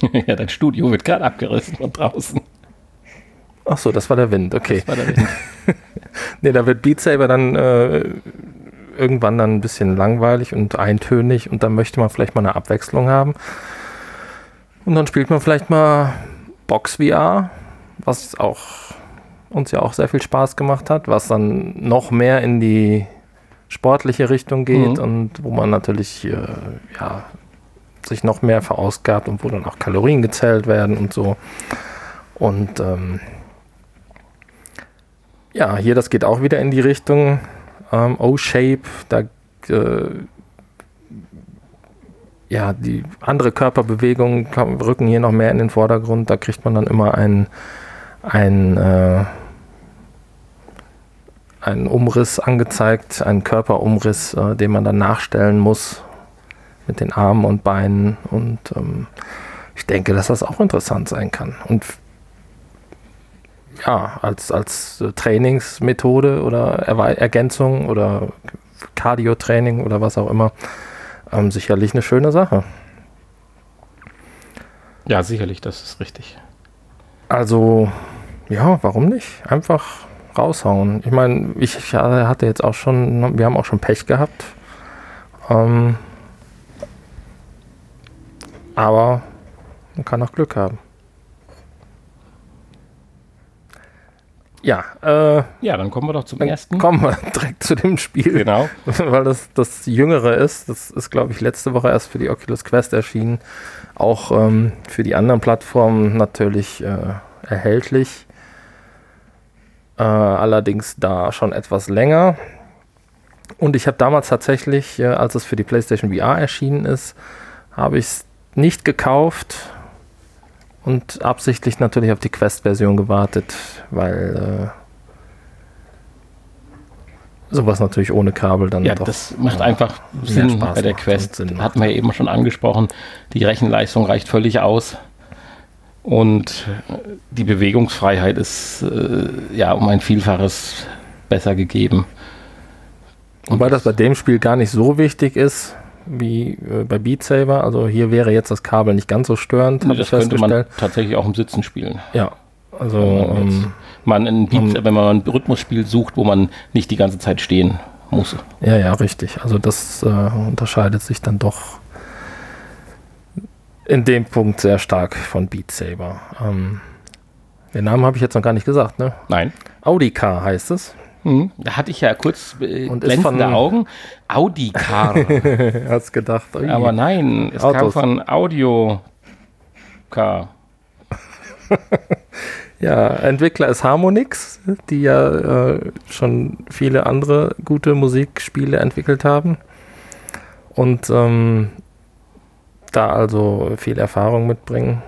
ja, dein Studio wird gerade abgerissen von draußen. Ach so, das war der Wind, okay. Das war der Wind. Nee, da wird Beat Saber dann äh, irgendwann dann ein bisschen langweilig und eintönig und dann möchte man vielleicht mal eine Abwechslung haben. Und dann spielt man vielleicht mal Box VR, was auch uns ja auch sehr viel Spaß gemacht hat, was dann noch mehr in die sportliche Richtung geht Mhm. und wo man natürlich äh, ja, sich noch mehr verausgabt und wo dann auch Kalorien gezählt werden und so. Und ähm, ja, hier, das geht auch wieder in die Richtung ähm, O-Shape. Da äh, ja, die andere Körperbewegungen rücken hier noch mehr in den Vordergrund. Da kriegt man dann immer ein, ein äh, einen Umriss angezeigt, einen Körperumriss, äh, den man dann nachstellen muss mit den Armen und Beinen. Und ähm, ich denke, dass das auch interessant sein kann. Und ja, als, als Trainingsmethode oder Erwe Ergänzung oder Cardio-Training oder was auch immer, ähm, sicherlich eine schöne Sache. Ja, sicherlich, das ist richtig. Also, ja, warum nicht? Einfach raushauen. Ich meine, ich hatte jetzt auch schon, wir haben auch schon Pech gehabt. Ähm, aber man kann auch Glück haben. Ja, äh, ja, dann kommen wir doch zum ersten. Kommen wir direkt zu dem Spiel. Genau. Weil das das Jüngere ist. Das ist, glaube ich, letzte Woche erst für die Oculus Quest erschienen. Auch ähm, für die anderen Plattformen natürlich äh, erhältlich äh, allerdings da schon etwas länger. Und ich habe damals tatsächlich, äh, als es für die PlayStation VR erschienen ist, habe ich es nicht gekauft und absichtlich natürlich auf die Quest-Version gewartet, weil äh, sowas natürlich ohne Kabel dann ja, doch. das macht einfach Sinn Spaß bei der Quest. Sinn Hatten wir ja eben schon angesprochen. Die Rechenleistung reicht völlig aus. Und die Bewegungsfreiheit ist äh, ja um ein Vielfaches besser gegeben. Wobei das bei dem Spiel gar nicht so wichtig ist wie äh, bei Beat Saber. Also hier wäre jetzt das Kabel nicht ganz so störend. Nee, das könnte man tatsächlich auch im Sitzen spielen. Ja, also ähm, man Beat, um, wenn man ein Rhythmusspiel sucht, wo man nicht die ganze Zeit stehen muss. Ja, ja, richtig. Also das äh, unterscheidet sich dann doch in dem Punkt sehr stark von Beat Saber. Ähm, den Namen habe ich jetzt noch gar nicht gesagt, ne? Nein. Audi Car heißt es. Mhm. Da hatte ich ja kurz äh, Und glänzende von, Augen. Audi Car. Hast gedacht. Ui. Aber nein, es Autos. kam von Audio Car. ja, Entwickler ist Harmonix, die ja äh, schon viele andere gute Musikspiele entwickelt haben. Und ähm, da also viel Erfahrung mitbringen.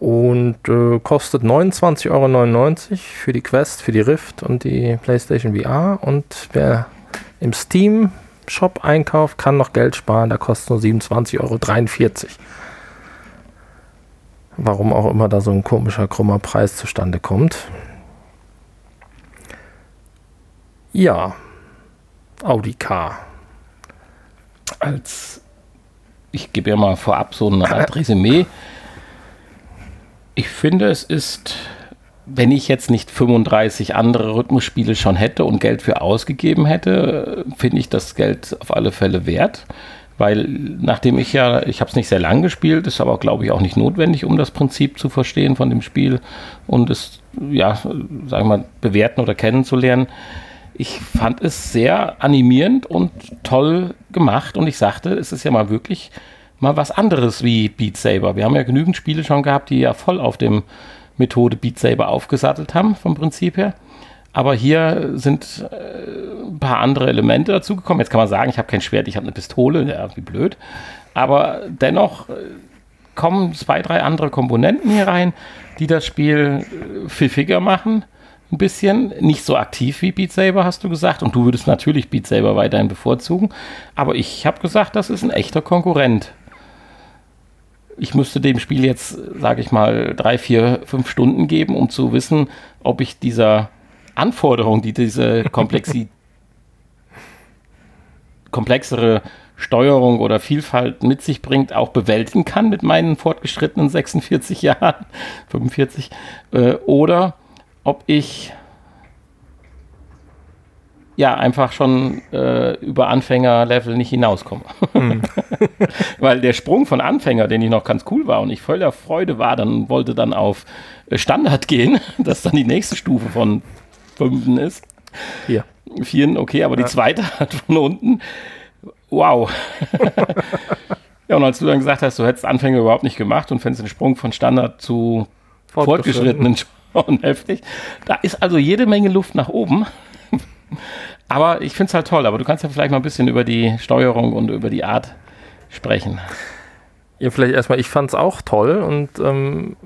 Und äh, kostet 29,99 Euro für die Quest, für die Rift und die PlayStation VR. Und wer im Steam Shop einkauft, kann noch Geld sparen. Da kostet nur 27,43 Euro. Warum auch immer da so ein komischer, krummer Preis zustande kommt. Ja, Audi Car. Als ich gebe ja mal vorab so eine Art Resümee. Ich finde, es ist, wenn ich jetzt nicht 35 andere Rhythmusspiele schon hätte und Geld für ausgegeben hätte, finde ich das Geld auf alle Fälle wert. Weil nachdem ich ja, ich habe es nicht sehr lang gespielt, ist aber glaube ich auch nicht notwendig, um das Prinzip zu verstehen von dem Spiel und es, ja, sagen wir mal, bewerten oder kennenzulernen ich fand es sehr animierend und toll gemacht und ich sagte, es ist ja mal wirklich mal was anderes wie Beat Saber. Wir haben ja genügend Spiele schon gehabt, die ja voll auf dem Methode Beat Saber aufgesattelt haben, vom Prinzip her. Aber hier sind äh, ein paar andere Elemente dazugekommen. Jetzt kann man sagen, ich habe kein Schwert, ich habe eine Pistole, ja, wie blöd. Aber dennoch äh, kommen zwei, drei andere Komponenten hier rein, die das Spiel äh, pfiffiger machen ein bisschen. Nicht so aktiv wie Beat Saber, hast du gesagt. Und du würdest natürlich Beat Saber weiterhin bevorzugen. Aber ich habe gesagt, das ist ein echter Konkurrent. Ich müsste dem Spiel jetzt, sage ich mal, drei, vier, fünf Stunden geben, um zu wissen, ob ich dieser Anforderung, die diese Komplexi komplexere Steuerung oder Vielfalt mit sich bringt, auch bewältigen kann mit meinen fortgeschrittenen 46 Jahren, 45, äh, oder ob ich ja einfach schon äh, über Anfängerlevel nicht hinauskomme. Mhm. Weil der Sprung von Anfänger, den ich noch ganz cool war und ich voller Freude war, dann wollte dann auf äh, Standard gehen, das dann die nächste Stufe von fünften ist. Vier. Vieren, okay, aber ja. die zweite hat von unten. Wow. ja, und als du dann gesagt hast, du hättest Anfänger überhaupt nicht gemacht und fändest den Sprung von Standard zu fortgeschrittenen und heftig. Da ist also jede Menge Luft nach oben. Aber ich finde es halt toll. Aber du kannst ja vielleicht mal ein bisschen über die Steuerung und über die Art sprechen. Ja, vielleicht erstmal, ich fand es auch toll und ähm,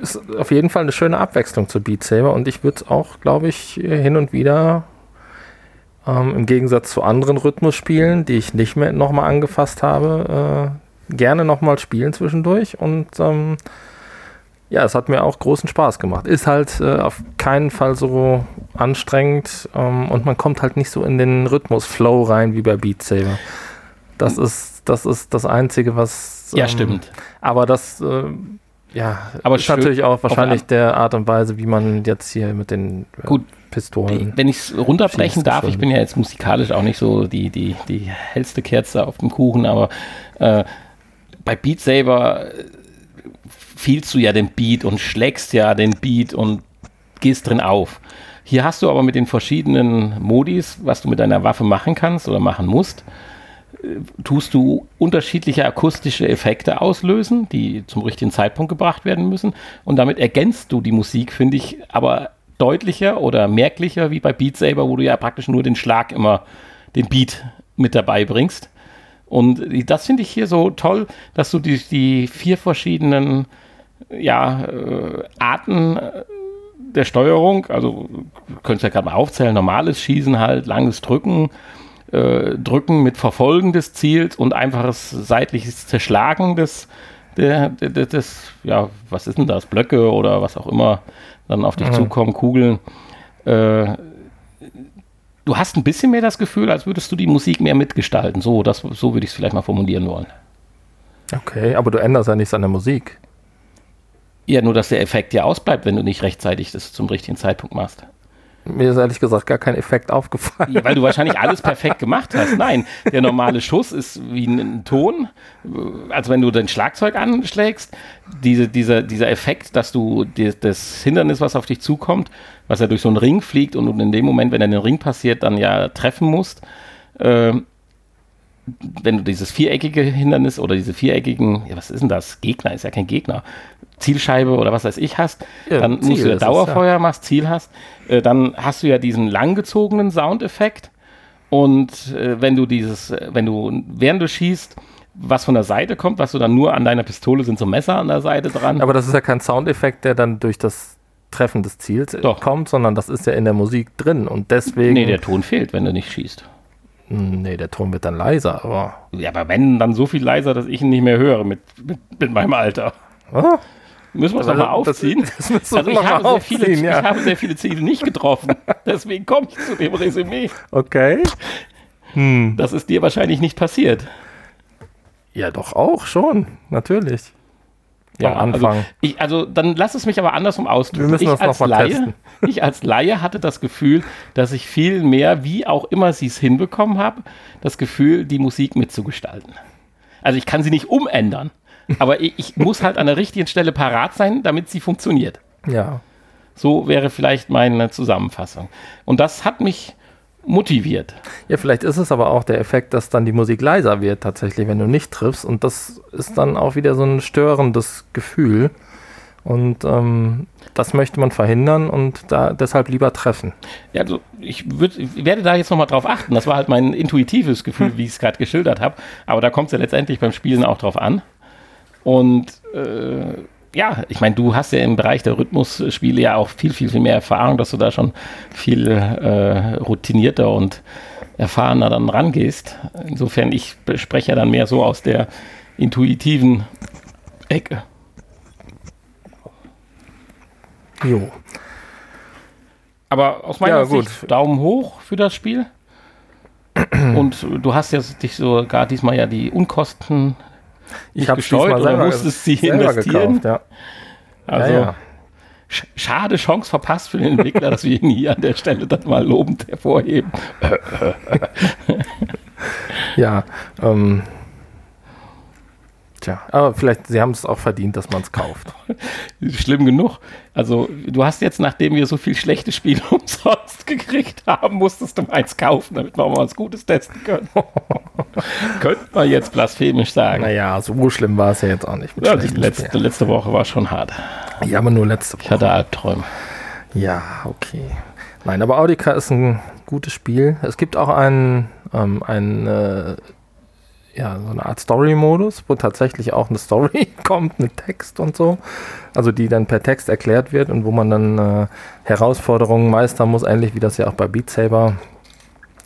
ist auf jeden Fall eine schöne Abwechslung zu Beat Saber und ich würde es auch, glaube ich, hin und wieder ähm, im Gegensatz zu anderen Rhythmusspielen, die ich nicht mehr nochmal angefasst habe, äh, gerne nochmal spielen zwischendurch und ähm, ja, es hat mir auch großen Spaß gemacht. Ist halt äh, auf keinen Fall so anstrengend ähm, und man kommt halt nicht so in den Rhythmus-Flow rein wie bei Beat Saber. Das ist das, ist das Einzige, was. ja, ähm, stimmt. Aber das. Äh, ja, aber ist natürlich auch wahrscheinlich der Art und Weise, wie man jetzt hier mit den äh, Gut, Pistolen. Wenn ich es runterbrechen darf, ich bin ja jetzt musikalisch auch nicht so die, die, die hellste Kerze auf dem Kuchen, aber äh, bei Beat Saber fielst du ja den Beat und schlägst ja den Beat und gehst drin auf. Hier hast du aber mit den verschiedenen Modis, was du mit deiner Waffe machen kannst oder machen musst, äh, tust du unterschiedliche akustische Effekte auslösen, die zum richtigen Zeitpunkt gebracht werden müssen. Und damit ergänzt du die Musik, finde ich, aber deutlicher oder merklicher wie bei Beat Saber, wo du ja praktisch nur den Schlag immer, den Beat mit dabei bringst. Und das finde ich hier so toll, dass du die, die vier verschiedenen ja, äh, Arten äh, der Steuerung, also du könntest ja gerade mal aufzählen, normales Schießen halt, langes Drücken, äh, Drücken mit Verfolgen des Ziels und einfaches seitliches Zerschlagen des, der, der, des, ja, was ist denn das, Blöcke oder was auch immer dann auf dich mhm. zukommen, Kugeln. Äh, du hast ein bisschen mehr das Gefühl, als würdest du die Musik mehr mitgestalten. So, das, so würde ich es vielleicht mal formulieren wollen. Okay, aber du änderst ja nichts an der Musik. Ja, nur dass der Effekt ja ausbleibt, wenn du nicht rechtzeitig das zum richtigen Zeitpunkt machst. Mir ist ehrlich gesagt gar kein Effekt aufgefallen. Ja, weil du wahrscheinlich alles perfekt gemacht hast. Nein, der normale Schuss ist wie ein Ton. Also wenn du dein Schlagzeug anschlägst, diese, dieser, dieser Effekt, dass du die, das Hindernis, was auf dich zukommt, was ja durch so einen Ring fliegt und in dem Moment, wenn er den Ring passiert, dann ja treffen musst, äh, wenn du dieses viereckige Hindernis oder diese viereckigen, ja, was ist denn das? Gegner ist ja kein Gegner. Zielscheibe oder was weiß ich hast, ja, dann Ziel musst du ja Dauerfeuer ja. machst, Ziel hast, äh, dann hast du ja diesen langgezogenen Soundeffekt. Und äh, wenn du dieses, äh, wenn du, während du schießt, was von der Seite kommt, was du dann nur an deiner Pistole sind so Messer an der Seite dran. Aber das ist ja kein Soundeffekt, der dann durch das Treffen des Ziels Doch. kommt, sondern das ist ja in der Musik drin und deswegen. Nee, der Ton fehlt, wenn du nicht schießt. Hm, nee, der Ton wird dann leiser, aber. Ja, aber wenn, dann so viel leiser, dass ich ihn nicht mehr höre mit, mit, mit meinem Alter. Oh? Müssen wir es nochmal aufziehen? Das, das also ich, habe aufziehen, viele, ja. ich habe sehr viele Ziele nicht getroffen. Deswegen komme ich zu dem Resümee. Okay. Hm. Das ist dir wahrscheinlich nicht passiert. Ja, doch auch schon, natürlich. Ja, am also Anfang. Also, ich, also dann lass es mich aber andersrum ausdrücken. Wir müssen ich das nochmal testen. Ich als Laie hatte das Gefühl, dass ich viel mehr, wie auch immer sie es hinbekommen habe, das Gefühl, die Musik mitzugestalten. Also ich kann sie nicht umändern, aber ich, ich muss halt an der richtigen Stelle parat sein, damit sie funktioniert. Ja. So wäre vielleicht meine Zusammenfassung. Und das hat mich motiviert. Ja, vielleicht ist es aber auch der Effekt, dass dann die Musik leiser wird tatsächlich, wenn du nicht triffst. Und das ist dann auch wieder so ein störendes Gefühl. Und ähm, das möchte man verhindern und da deshalb lieber treffen. Ja, also ich, würd, ich werde da jetzt nochmal drauf achten. Das war halt mein intuitives Gefühl, hm. wie ich es gerade geschildert habe. Aber da kommt es ja letztendlich beim Spielen auch drauf an. Und äh, ja, ich meine, du hast ja im Bereich der Rhythmusspiele ja auch viel, viel, viel mehr Erfahrung, dass du da schon viel äh, routinierter und erfahrener dann rangehst. Insofern, ich spreche ja dann mehr so aus der intuitiven Ecke. Jo. Aber aus meiner ja, Sicht Daumen hoch für das Spiel. Und du hast ja dich sogar diesmal ja die Unkosten ich habe gesteuert oder musstest sie investieren. Gekauft, ja. Also ja, ja. schade Chance verpasst für den Entwickler, dass wir ihn hier an der Stelle dann mal lobend hervorheben. ja, ähm, Tja, aber vielleicht, sie haben es auch verdient, dass man es kauft. Schlimm genug. Also, du hast jetzt, nachdem wir so viel schlechte Spiele umsonst gekriegt haben, musstest du eins kaufen, damit wir mal was Gutes testen können. Könnte man jetzt blasphemisch sagen. Naja, so schlimm war es ja jetzt auch nicht. Ja, die letzte, letzte Woche war schon hart. Ja, aber nur letzte Woche. Ich hatte Albträume. Ja, okay. Nein, aber Audica ist ein gutes Spiel. Es gibt auch einen, ähm, einen äh, ja, so eine Art Story-Modus, wo tatsächlich auch eine Story kommt mit Text und so. Also die dann per Text erklärt wird und wo man dann äh, Herausforderungen meistern muss, ähnlich wie das ja auch bei Beat Saber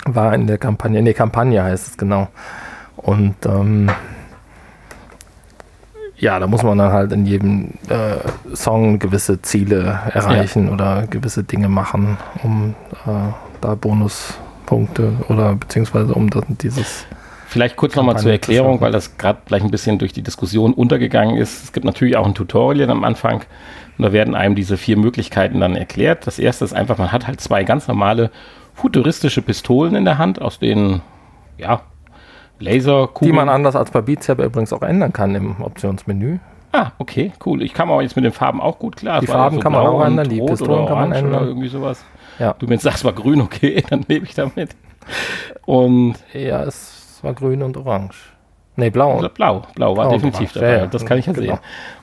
war in der Kampagne. In der Kampagne heißt es genau. Und ähm, ja, da muss man dann halt in jedem äh, Song gewisse Ziele erreichen ja. oder gewisse Dinge machen, um äh, da Bonuspunkte oder beziehungsweise um das, dieses Vielleicht kurz nochmal zur Erklärung, weil das gerade gleich ein bisschen durch die Diskussion untergegangen ist. Es gibt natürlich auch ein Tutorial am Anfang und da werden einem diese vier Möglichkeiten dann erklärt. Das erste ist einfach, man hat halt zwei ganz normale futuristische Pistolen in der Hand, aus denen, ja, Laserkugeln. Die man anders als bei Beat Saber übrigens auch ändern kann im Optionsmenü. Ah, okay, cool. Ich kann auch jetzt mit den Farben auch gut klar. Die Farben so kann man auch ändern, die Pistolen kann man ändern. Oder irgendwie sowas. Ja. Du mir sagst, war grün, okay, dann lebe ich damit. Und ja, es war grün und orange. Nee, blau. Also blau, blau war blau definitiv dabei. Ja, das kann ich ja genau.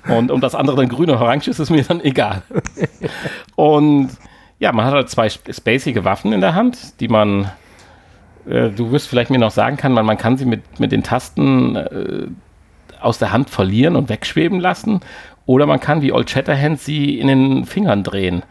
sehen. Und, und das andere dann grün oder orange ist, ist mir dann egal. und ja, man hat halt zwei spacige Waffen in der Hand, die man, äh, du wirst vielleicht mir noch sagen kann, man, man kann sie mit, mit den Tasten äh, aus der Hand verlieren und wegschweben lassen. Oder man kann wie Old Shatterhand sie in den Fingern drehen.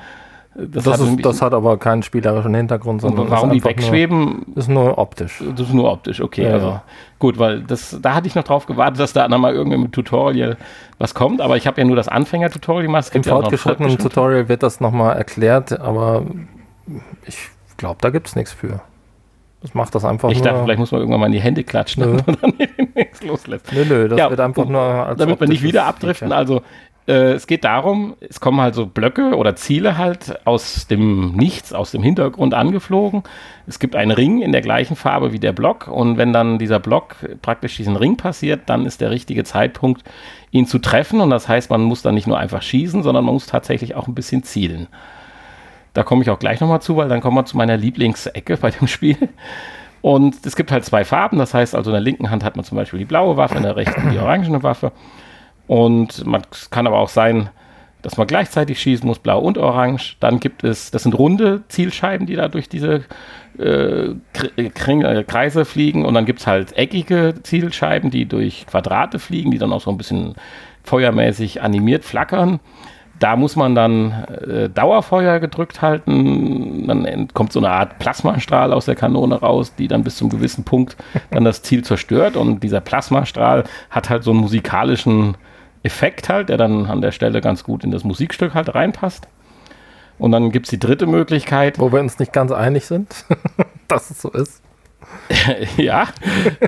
Das, das, ist, das, hat aber keinen spielerischen Hintergrund, sondern warum die wegschweben? Nur, ist nur optisch. Das ist nur optisch, okay. Ja, also gut, weil das, da hatte ich noch drauf gewartet, dass da mal irgendwie mit Tutorial was kommt, aber ich habe ja nur das Anfänger-Tutorial gemacht. Im fortgeschrittenen Tutorial wird das nochmal erklärt, aber ich glaube, da gibt es nichts für. Das macht das einfach ich dachte, vielleicht muss man irgendwann mal in die Hände klatschen, nö. damit man dann nichts loslässt. Nö, nö, das ja, wird einfach nur als Damit wir nicht wieder abdriften, also äh, es geht darum, es kommen halt so Blöcke oder Ziele halt aus dem Nichts, aus dem Hintergrund angeflogen. Es gibt einen Ring in der gleichen Farbe wie der Block und wenn dann dieser Block praktisch diesen Ring passiert, dann ist der richtige Zeitpunkt, ihn zu treffen und das heißt, man muss dann nicht nur einfach schießen, sondern man muss tatsächlich auch ein bisschen zielen. Da komme ich auch gleich nochmal zu, weil dann kommen wir zu meiner Lieblingsecke bei dem Spiel. Und es gibt halt zwei Farben, das heißt also in der linken Hand hat man zum Beispiel die blaue Waffe, in der rechten die orangene Waffe. Und man kann aber auch sein, dass man gleichzeitig schießen muss, blau und orange. Dann gibt es, das sind runde Zielscheiben, die da durch diese äh, äh Kreise fliegen. Und dann gibt es halt eckige Zielscheiben, die durch Quadrate fliegen, die dann auch so ein bisschen feuermäßig animiert flackern. Da muss man dann äh, Dauerfeuer gedrückt halten. Dann kommt so eine Art Plasmastrahl aus der Kanone raus, die dann bis zum gewissen Punkt dann das Ziel zerstört. Und dieser Plasmastrahl hat halt so einen musikalischen Effekt halt, der dann an der Stelle ganz gut in das Musikstück halt reinpasst. Und dann gibt es die dritte Möglichkeit. Wo wir uns nicht ganz einig sind, dass es so ist. ja,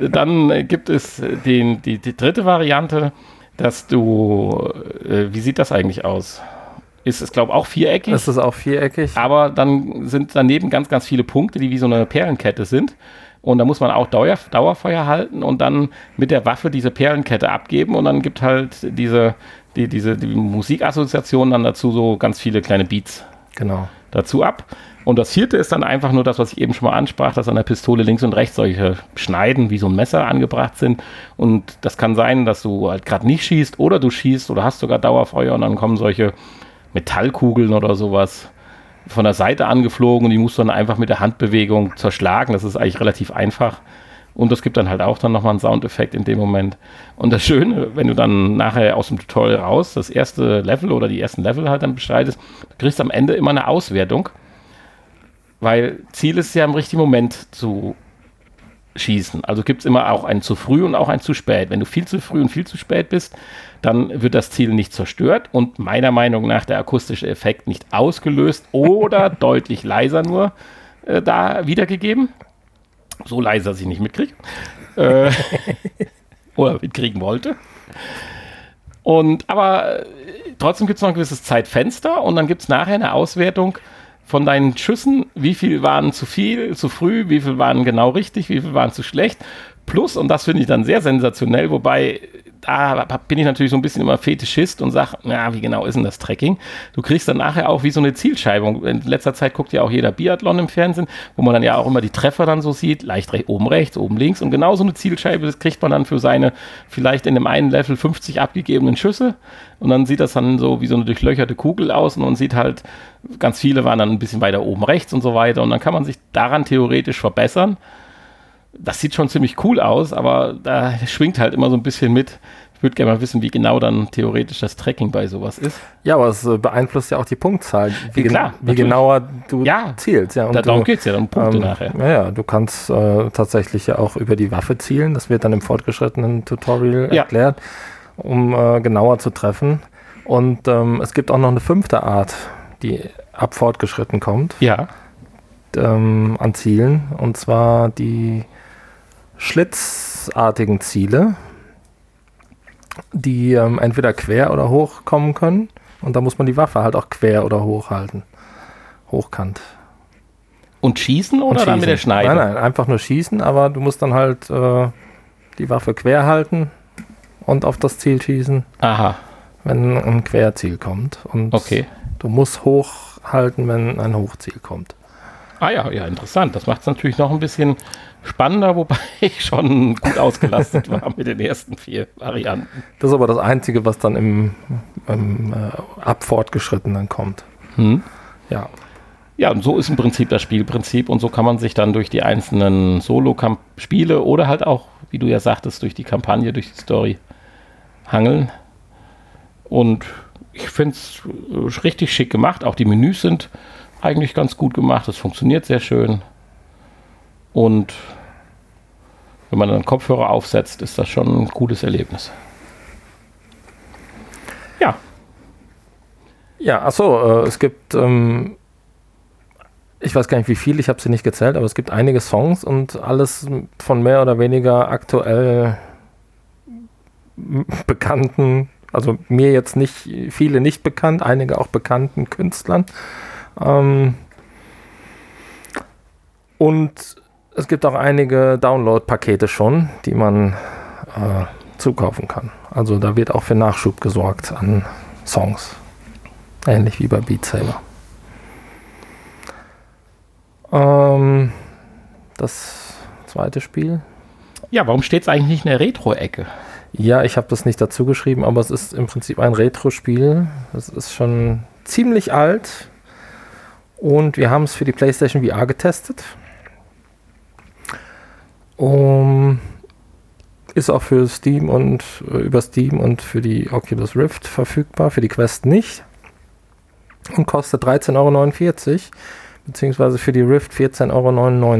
dann gibt es den, die, die dritte Variante, dass du, äh, wie sieht das eigentlich aus? Ist es, glaube ich, auch viereckig? Es ist auch viereckig. Aber dann sind daneben ganz, ganz viele Punkte, die wie so eine Perlenkette sind. Und da muss man auch Dauer, Dauerfeuer halten und dann mit der Waffe diese Perlenkette abgeben und dann gibt halt diese, die, diese die Musikassoziation dann dazu so ganz viele kleine Beats genau. dazu ab. Und das vierte ist dann einfach nur das, was ich eben schon mal ansprach, dass an der Pistole links und rechts solche Schneiden wie so ein Messer angebracht sind. Und das kann sein, dass du halt gerade nicht schießt oder du schießt oder hast sogar Dauerfeuer und dann kommen solche Metallkugeln oder sowas von der Seite angeflogen und die musst du dann einfach mit der Handbewegung zerschlagen. Das ist eigentlich relativ einfach. Und das gibt dann halt auch dann nochmal einen Soundeffekt in dem Moment. Und das Schöne, wenn du dann nachher aus dem Tutorial raus das erste Level oder die ersten Level halt dann bestreitest, du kriegst am Ende immer eine Auswertung. Weil Ziel ist ja im richtigen Moment zu schießen. Also gibt es immer auch ein zu früh und auch ein zu spät. Wenn du viel zu früh und viel zu spät bist, dann wird das Ziel nicht zerstört und meiner Meinung nach der akustische Effekt nicht ausgelöst oder deutlich leiser nur äh, da wiedergegeben. So leise, dass ich nicht mitkriege. Äh, oder mitkriegen wollte. Und aber äh, trotzdem gibt es noch ein gewisses Zeitfenster und dann gibt es nachher eine Auswertung von deinen Schüssen, wie viel waren zu viel, zu früh, wie viel waren genau richtig, wie viel waren zu schlecht. Plus, und das finde ich dann sehr sensationell, wobei da bin ich natürlich so ein bisschen immer Fetischist und sage, na, wie genau ist denn das Tracking? Du kriegst dann nachher auch wie so eine Zielscheibe. In letzter Zeit guckt ja auch jeder Biathlon im Fernsehen, wo man dann ja auch immer die Treffer dann so sieht, leicht rechts, oben rechts, oben links und genau so eine Zielscheibe, das kriegt man dann für seine vielleicht in dem einen Level 50 abgegebenen Schüsse und dann sieht das dann so wie so eine durchlöcherte Kugel aus und man sieht halt, ganz viele waren dann ein bisschen weiter oben rechts und so weiter und dann kann man sich daran theoretisch verbessern das sieht schon ziemlich cool aus, aber da schwingt halt immer so ein bisschen mit. Ich würde gerne mal wissen, wie genau dann theoretisch das Tracking bei sowas ist. Ja, aber es äh, beeinflusst ja auch die Punktzahl, wie, ja, klar, wie genauer du ja, zielst. Ja, und darum geht es ja, dann Punkte ähm, nachher. Ja, ja, du kannst äh, tatsächlich ja auch über die Waffe zielen. Das wird dann im fortgeschrittenen Tutorial ja. erklärt, um äh, genauer zu treffen. Und ähm, es gibt auch noch eine fünfte Art, die ab fortgeschritten kommt. Ja. Ähm, an Zielen. Und zwar die schlitzartigen Ziele, die ähm, entweder quer oder hoch kommen können. Und da muss man die Waffe halt auch quer oder hoch halten. Hochkant. Und schießen oder Und dann mit der Schneide? Nein, nein, einfach nur schießen, aber du musst dann halt äh, die Waffe quer halten und auf das Ziel schießen. Aha. Wenn ein Querziel kommt. Und okay. du musst hochhalten, wenn ein Hochziel kommt. Ah ja, ja, interessant. Das macht es natürlich noch ein bisschen spannender, wobei ich schon gut ausgelastet war mit den ersten vier Varianten. Das ist aber das Einzige, was dann im, im äh, ab fortgeschrittenen kommt. Hm. Ja. Ja, und so ist im Prinzip das Spielprinzip und so kann man sich dann durch die einzelnen Solo-Spiele oder halt auch, wie du ja sagtest, durch die Kampagne, durch die Story hangeln. Und ich finde es äh, richtig schick gemacht. Auch die Menüs sind eigentlich ganz gut gemacht. Es funktioniert sehr schön. Und wenn man dann Kopfhörer aufsetzt, ist das schon ein gutes Erlebnis. Ja. Ja, achso, äh, es gibt, ähm, ich weiß gar nicht wie viel, ich habe sie nicht gezählt, aber es gibt einige Songs und alles von mehr oder weniger aktuell bekannten, also mir jetzt nicht, viele nicht bekannt, einige auch bekannten Künstlern. Ähm, und es gibt auch einige Download-Pakete schon, die man äh, zukaufen kann. Also da wird auch für Nachschub gesorgt an Songs. Ähnlich wie bei Beat Saber. Ähm, das zweite Spiel. Ja, warum steht es eigentlich nicht in der Retro-Ecke? Ja, ich habe das nicht dazu geschrieben, aber es ist im Prinzip ein Retro-Spiel. Es ist schon ziemlich alt. Und wir haben es für die PlayStation VR getestet. Um, ist auch für Steam und äh, über Steam und für die Oculus Rift verfügbar, für die Quest nicht. Und kostet 13,49 Euro, beziehungsweise für die Rift 14,99 Euro.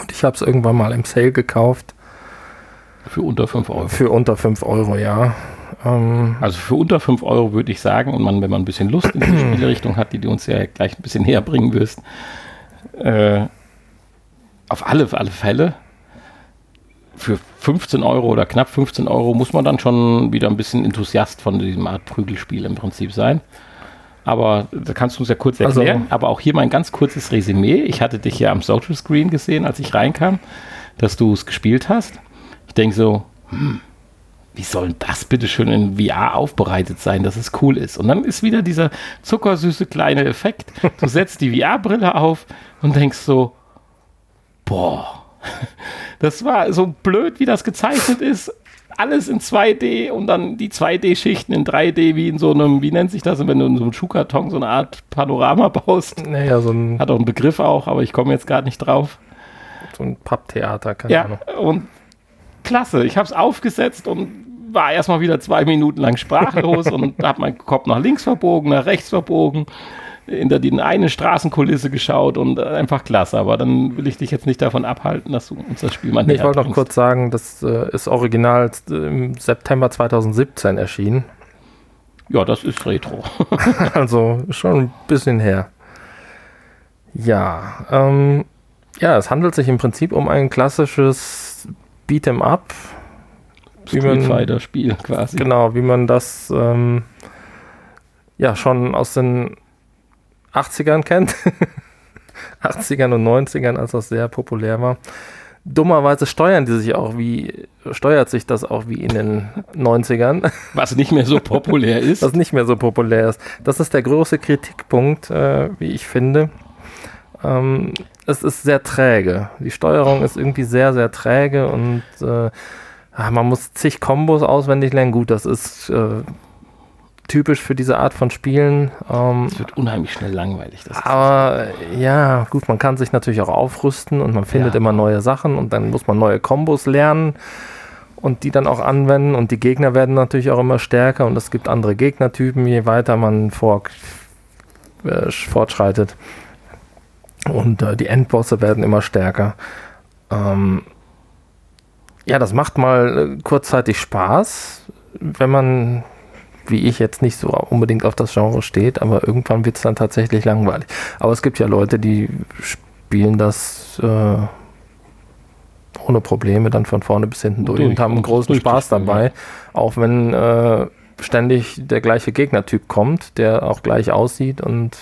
Und ich habe es irgendwann mal im Sale gekauft. Für unter 5 Euro. Für unter 5 Euro, ja. Ähm also für unter 5 Euro würde ich sagen, und man, wenn man ein bisschen Lust in die Spielrichtung hat, die du uns ja gleich ein bisschen näher bringen wirst, äh, auf alle, alle Fälle für 15 Euro oder knapp 15 Euro muss man dann schon wieder ein bisschen Enthusiast von diesem Art Prügelspiel im Prinzip sein. Aber da kannst du uns ja kurz also erklären. Also, Aber auch hier mein ganz kurzes Resümee. Ich hatte dich ja am Social Screen gesehen, als ich reinkam, dass du es gespielt hast. Ich denke so, hm, wie soll das bitte schön in VR aufbereitet sein, dass es cool ist? Und dann ist wieder dieser zuckersüße kleine Effekt. Du setzt die VR-Brille auf und denkst so, boah, das war so blöd, wie das gezeichnet ist. Alles in 2D und dann die 2D-Schichten in 3D, wie in so einem, wie nennt sich das, wenn du in so einem Schuhkarton so eine Art Panorama baust. Naja, so ein. Hat auch einen Begriff auch, aber ich komme jetzt gerade nicht drauf. So ein Papptheater, keine ja, Ahnung. Und klasse. Ich habe es aufgesetzt und war erstmal wieder zwei Minuten lang sprachlos und habe meinen Kopf nach links verbogen, nach rechts verbogen hinter die eine Straßenkulisse geschaut und einfach klasse. Aber dann will ich dich jetzt nicht davon abhalten, dass du uns das Spiel mal nee, Ich wollte noch kurz sagen, das äh, ist original im September 2017 erschienen. Ja, das ist Retro. also schon ein bisschen her. Ja, ähm, ja, es handelt sich im Prinzip um ein klassisches Beat'em Up. Street Fighter Spiel quasi. Genau, wie man das ähm, ja schon aus den 80ern kennt. 80ern und 90ern, als das sehr populär war. dummerweise steuern die sich auch wie, steuert sich das auch wie in den 90ern. Was nicht mehr so populär ist. Was nicht mehr so populär ist. Das ist der große Kritikpunkt, äh, wie ich finde. Ähm, es ist sehr träge. Die Steuerung ist irgendwie sehr, sehr träge und äh, man muss zig Kombos auswendig lernen. Gut, das ist äh, typisch für diese Art von Spielen. Ähm, es wird unheimlich schnell langweilig. aber ja, gut, man kann sich natürlich auch aufrüsten und man findet ja. immer neue Sachen und dann muss man neue Kombos lernen und die dann auch anwenden und die Gegner werden natürlich auch immer stärker und es gibt andere Gegnertypen, je weiter man vor, äh, fortschreitet. Und äh, die Endbosse werden immer stärker. Ähm, ja, das macht mal äh, kurzzeitig Spaß, wenn man wie ich jetzt nicht so unbedingt auf das Genre steht, aber irgendwann wird es dann tatsächlich langweilig. Aber es gibt ja Leute, die spielen das äh, ohne Probleme dann von vorne bis hinten durch, durch und haben großen Spaß dabei, ja. auch wenn äh, ständig der gleiche Gegnertyp kommt, der auch gleich aussieht und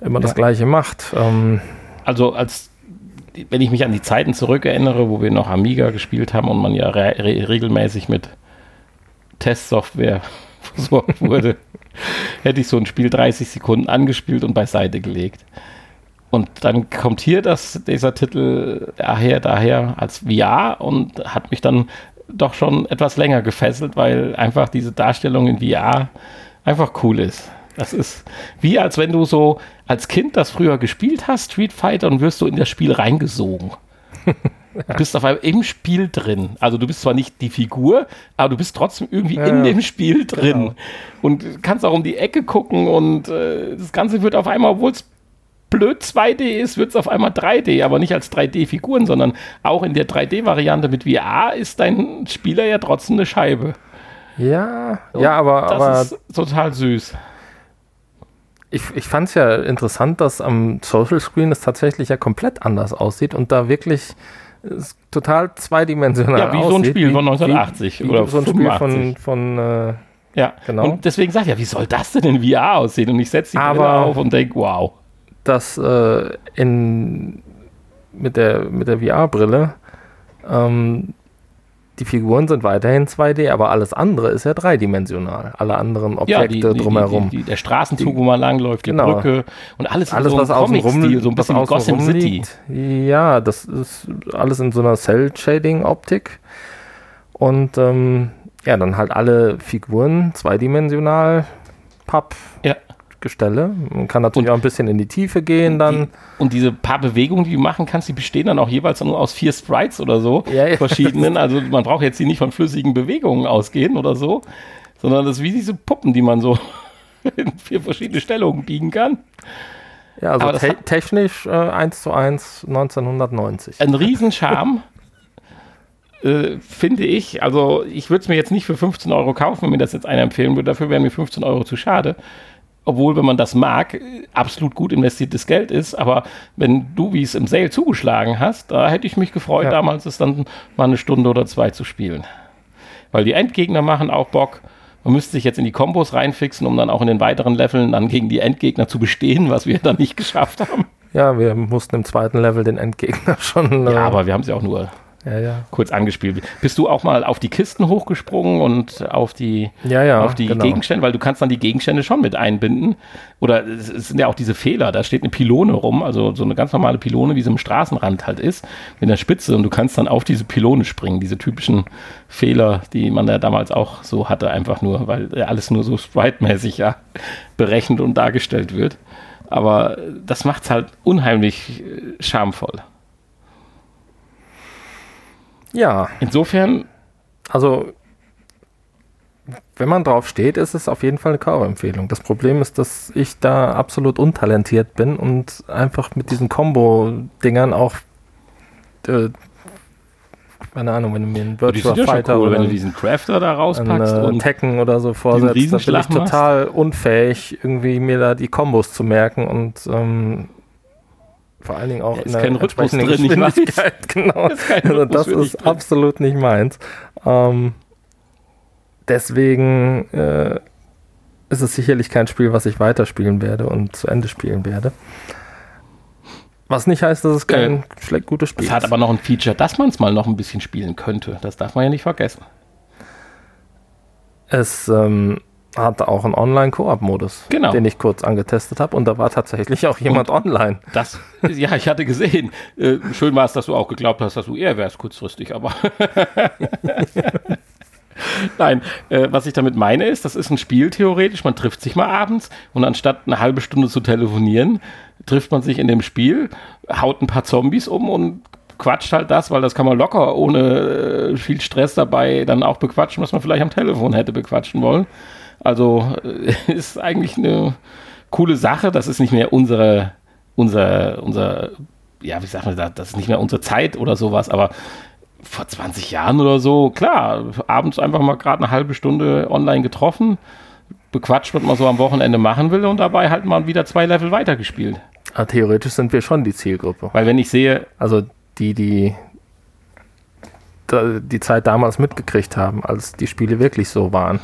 immer ja. das gleiche macht. Ähm, also als wenn ich mich an die Zeiten zurückerinnere, wo wir noch Amiga gespielt haben und man ja re regelmäßig mit Testsoftware versorgt wurde, hätte ich so ein Spiel 30 Sekunden angespielt und beiseite gelegt. Und dann kommt hier das, dieser Titel daher, daher als VR und hat mich dann doch schon etwas länger gefesselt, weil einfach diese Darstellung in VR einfach cool ist. Das ist wie als wenn du so als Kind das früher gespielt hast, Street Fighter, und wirst du in das Spiel reingesogen. Du bist auf einmal im Spiel drin. Also du bist zwar nicht die Figur, aber du bist trotzdem irgendwie ja, in dem Spiel drin. Genau. Und kannst auch um die Ecke gucken und äh, das Ganze wird auf einmal, obwohl es blöd 2D ist, wird es auf einmal 3D, aber nicht als 3D-Figuren, sondern auch in der 3D-Variante mit VR ist dein Spieler ja trotzdem eine Scheibe. Ja, und ja, aber. Das aber ist total süß. Ich, ich fand es ja interessant, dass am Social Screen es tatsächlich ja komplett anders aussieht und da wirklich total zweidimensional Ja, wie aussieht, so ein Spiel wie, von 1980 wie, oder so ein 85. Spiel von, von äh, ja, genau. Und deswegen sage ich ja, wie soll das denn in VR aussehen? Und ich setze die Aber Brille auf und denke, wow. Das äh, in, mit der, mit der VR-Brille ähm, die Figuren sind weiterhin 2D, aber alles andere ist ja dreidimensional. Alle anderen Objekte ja, die, drumherum. Die, die, der Straßenzug, wo man langläuft, die genau. Brücke und alles, alles in so was außen rum, so ein bisschen wie Gotham City. Liegt. Ja, das ist alles in so einer Cell-Shading-Optik. Und ähm, ja, dann halt alle Figuren zweidimensional, Papp. Ja. Gestelle. Man kann natürlich und, auch ein bisschen in die Tiefe gehen dann. Die, und diese paar Bewegungen, die du machen kannst, die bestehen dann auch jeweils nur aus vier Sprites oder so, ja, ja. verschiedenen. Also man braucht jetzt hier nicht von flüssigen Bewegungen ausgehen oder so, sondern das ist wie diese Puppen, die man so in vier verschiedene Stellungen biegen kann. Ja, also te technisch äh, 1 zu 1 1990. Ein Riesenscharme. Äh, finde ich, also ich würde es mir jetzt nicht für 15 Euro kaufen, wenn mir das jetzt einer empfehlen würde, dafür wären mir 15 Euro zu schade obwohl, wenn man das mag, absolut gut investiertes Geld ist. Aber wenn du, wie es im Sale zugeschlagen hast, da hätte ich mich gefreut, ja. damals es dann mal eine Stunde oder zwei zu spielen. Weil die Endgegner machen auch Bock. Man müsste sich jetzt in die Kombos reinfixen, um dann auch in den weiteren Leveln dann gegen die Endgegner zu bestehen, was wir dann nicht geschafft haben. Ja, wir mussten im zweiten Level den Endgegner schon. Äh ja, aber wir haben sie auch nur ja, ja. kurz angespielt. Bist du auch mal auf die Kisten hochgesprungen und auf die, ja, auf die genau. Gegenstände? Weil du kannst dann die Gegenstände schon mit einbinden. Oder es, sind ja auch diese Fehler. Da steht eine Pylone rum, also so eine ganz normale Pylone, wie sie im Straßenrand halt ist, mit der Spitze. Und du kannst dann auf diese Pylone springen. Diese typischen Fehler, die man ja damals auch so hatte, einfach nur, weil alles nur so sprite-mäßig ja berechnet und dargestellt wird. Aber das macht es halt unheimlich äh, schamvoll. Ja. Insofern. Also, wenn man drauf steht, ist es auf jeden Fall eine Kaufempfehlung. Das Problem ist, dass ich da absolut untalentiert bin und einfach mit diesen Combo-Dingern auch. Äh, keine Ahnung, wenn du mir einen Virtual ja Fighter cool, oder wenn du diesen Crafter da rauspackst und Tekken oder so vorsetzt, dann bin ich total unfähig, irgendwie mir da die Kombos zu merken und ähm, vor allen Dingen auch in der entsprechenden drin, Geschwindigkeit. Genau. Das also das ist drin. absolut nicht meins. Ähm, deswegen äh, ist es sicherlich kein Spiel, was ich weiterspielen werde und zu Ende spielen werde. Was nicht heißt, dass es kein äh, gutes Spiel ist. Es hat aber noch ein Feature, dass man es mal noch ein bisschen spielen könnte. Das darf man ja nicht vergessen. Es ähm, hatte auch einen Online-Koop-Modus, genau. den ich kurz angetestet habe und da war tatsächlich auch jemand und online. Das, ja, ich hatte gesehen. Äh, schön war es, dass du auch geglaubt hast, dass du eher wärst kurzfristig, aber Nein, äh, was ich damit meine ist, das ist ein Spiel theoretisch, man trifft sich mal abends und anstatt eine halbe Stunde zu telefonieren, trifft man sich in dem Spiel, haut ein paar Zombies um und quatscht halt das, weil das kann man locker ohne äh, viel Stress dabei dann auch bequatschen, was man vielleicht am Telefon hätte bequatschen wollen. Also äh, ist eigentlich eine coole Sache. Das ist nicht mehr unsere, unser, unser, ja, wie sagt man das, das ist nicht mehr unsere Zeit oder sowas, aber vor 20 Jahren oder so, klar, abends einfach mal gerade eine halbe Stunde online getroffen, bequatscht, was man so am Wochenende machen will und dabei halt mal wieder zwei Level weitergespielt. Ah, theoretisch sind wir schon die Zielgruppe. Weil wenn ich sehe. Also die, die die Zeit damals mitgekriegt haben, als die Spiele wirklich so waren.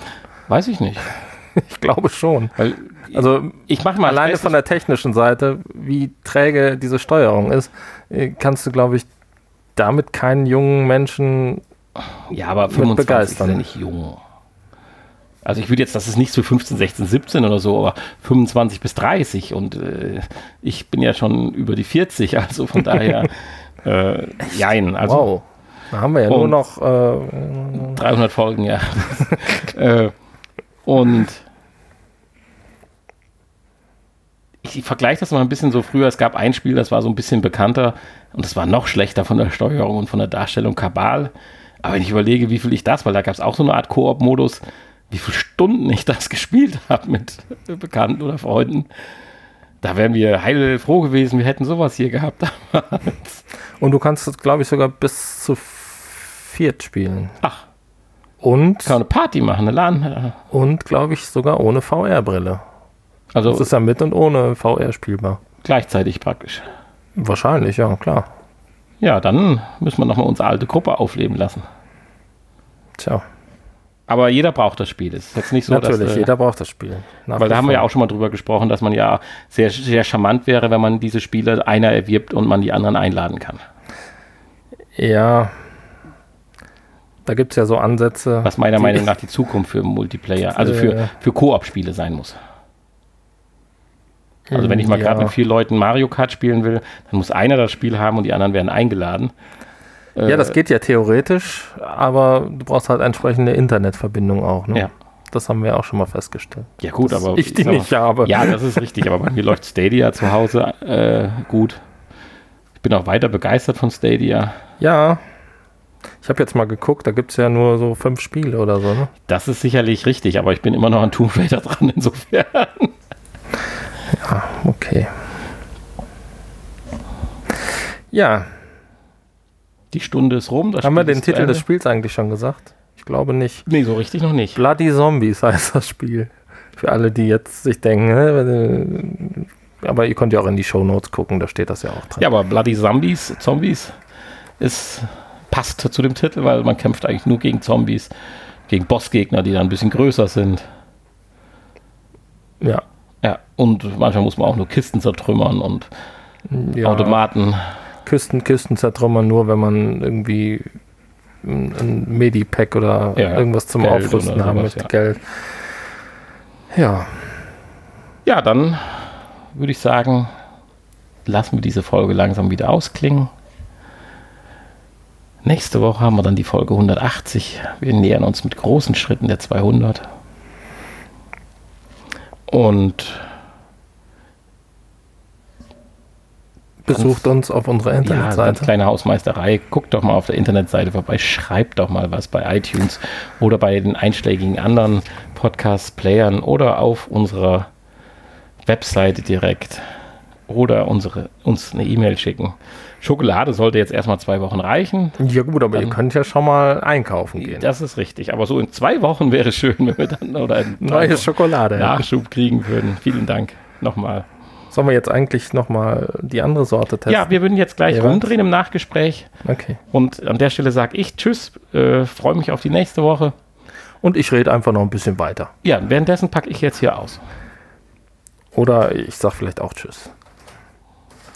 Weiß ich nicht. ich glaube schon. Weil also ich mache mal alleine von der technischen Seite, wie träge diese Steuerung ist, äh, kannst du, glaube ich, damit keinen jungen Menschen ja, aber 25 begeistern. ist ja nicht jung. Also ich würde jetzt, das ist nicht so 15, 16, 17 oder so, aber 25 bis 30 und äh, ich bin ja schon über die 40, also von daher äh, jein. Also, wow. Da haben wir ja nur noch äh, 300 Folgen, ja. äh, und ich, ich vergleiche das mal ein bisschen so früher. Es gab ein Spiel, das war so ein bisschen bekannter und das war noch schlechter von der Steuerung und von der Darstellung Kabal. Aber wenn ich überlege, wie viel ich das, weil da gab es auch so eine Art Koop-Modus, wie viele Stunden ich das gespielt habe mit Bekannten oder Freunden, da wären wir heilfroh gewesen, wir hätten sowas hier gehabt damals. Und du kannst, glaube ich, sogar bis zu viert spielen. Ach. Und. Kann eine Party machen, eine LAN. Und, glaube ich, sogar ohne VR-Brille. Also. Das ist ja mit und ohne VR spielbar. Gleichzeitig praktisch. Wahrscheinlich, ja, klar. Ja, dann müssen wir nochmal unsere alte Gruppe aufleben lassen. Tja. Aber jeder braucht das Spiel. Es ist jetzt nicht so, Natürlich, dass, äh, jeder braucht das Spiel. weil da haben wir ja auch schon mal drüber gesprochen, dass man ja sehr, sehr charmant wäre, wenn man diese Spiele einer erwirbt und man die anderen einladen kann. Ja. Da gibt es ja so Ansätze. Was meiner Meinung nach die Zukunft für Multiplayer, also für, äh, für Koop-Spiele sein muss. Also wenn ich mal ja. gerade mit vier Leuten Mario Kart spielen will, dann muss einer das Spiel haben und die anderen werden eingeladen. Ja, das geht ja theoretisch, aber du brauchst halt entsprechende Internetverbindung auch. Ne? Ja. Das haben wir auch schon mal festgestellt. Ja gut, aber ich die nicht habe. Ja, das ist richtig, aber bei mir läuft Stadia zu Hause äh, gut. Ich bin auch weiter begeistert von Stadia. Ja, ich habe jetzt mal geguckt, da gibt es ja nur so fünf Spiele oder so, ne? Das ist sicherlich richtig, aber ich bin immer noch an Tomb Raider dran, insofern. Ja, okay. Ja. Die Stunde ist rum. Haben wir den Titel des Spiels eigentlich schon gesagt? Ich glaube nicht. Nee, so richtig noch nicht. Bloody Zombies heißt das Spiel. Für alle, die jetzt sich denken, aber ihr könnt ja auch in die Show Notes gucken, da steht das ja auch drin. Ja, aber Bloody Zombies, Zombies ist, passt zu dem Titel, weil man kämpft eigentlich nur gegen Zombies, gegen Bossgegner, die dann ein bisschen größer sind. Ja. Ja, und manchmal muss man auch nur Kisten zertrümmern und ja, Automaten. Kisten, Kisten zertrümmern nur, wenn man irgendwie ein, ein Medipack oder ja, irgendwas zum Geld Aufrüsten haben möchte, ja. Geld. Ja. Ja, dann würde ich sagen, lassen wir diese Folge langsam wieder ausklingen. Nächste Woche haben wir dann die Folge 180. Wir nähern uns mit großen Schritten der 200. Und besucht uns auf unserer Internetseite. Ja, kleine Hausmeisterei. Guckt doch mal auf der Internetseite vorbei. Schreibt doch mal was bei iTunes oder bei den einschlägigen anderen Podcast-Playern oder auf unserer Webseite direkt oder unsere, uns eine E-Mail schicken. Schokolade sollte jetzt erstmal zwei Wochen reichen. Ja gut, aber dann, ihr könnt ja schon mal einkaufen gehen. Das ist richtig. Aber so in zwei Wochen wäre es schön, wenn wir dann oder neue Schokolade Nachschub kriegen würden. Vielen Dank nochmal. Sollen wir jetzt eigentlich nochmal die andere Sorte testen? Ja, wir würden jetzt gleich ja, rumdrehen im Nachgespräch. Okay. Und an der Stelle sage ich Tschüss, äh, freue mich auf die nächste Woche. Und ich rede einfach noch ein bisschen weiter. Ja, währenddessen packe ich jetzt hier aus. Oder ich sage vielleicht auch Tschüss.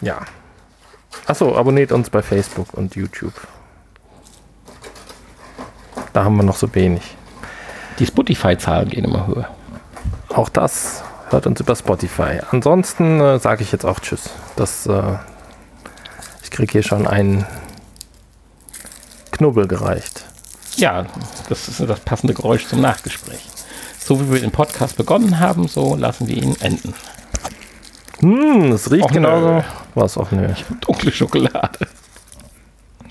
Ja. Achso, abonniert uns bei Facebook und YouTube. Da haben wir noch so wenig. Die Spotify-Zahlen gehen immer höher. Auch das hört uns über Spotify. Ansonsten äh, sage ich jetzt auch Tschüss. Das, äh, ich kriege hier schon einen Knubbel gereicht. Ja, das ist das passende Geräusch zum Nachgespräch. So wie wir den Podcast begonnen haben, so lassen wir ihn enden. Hm, es riecht Och, genauso. nö. Was auch nö. Dunkle Schokolade.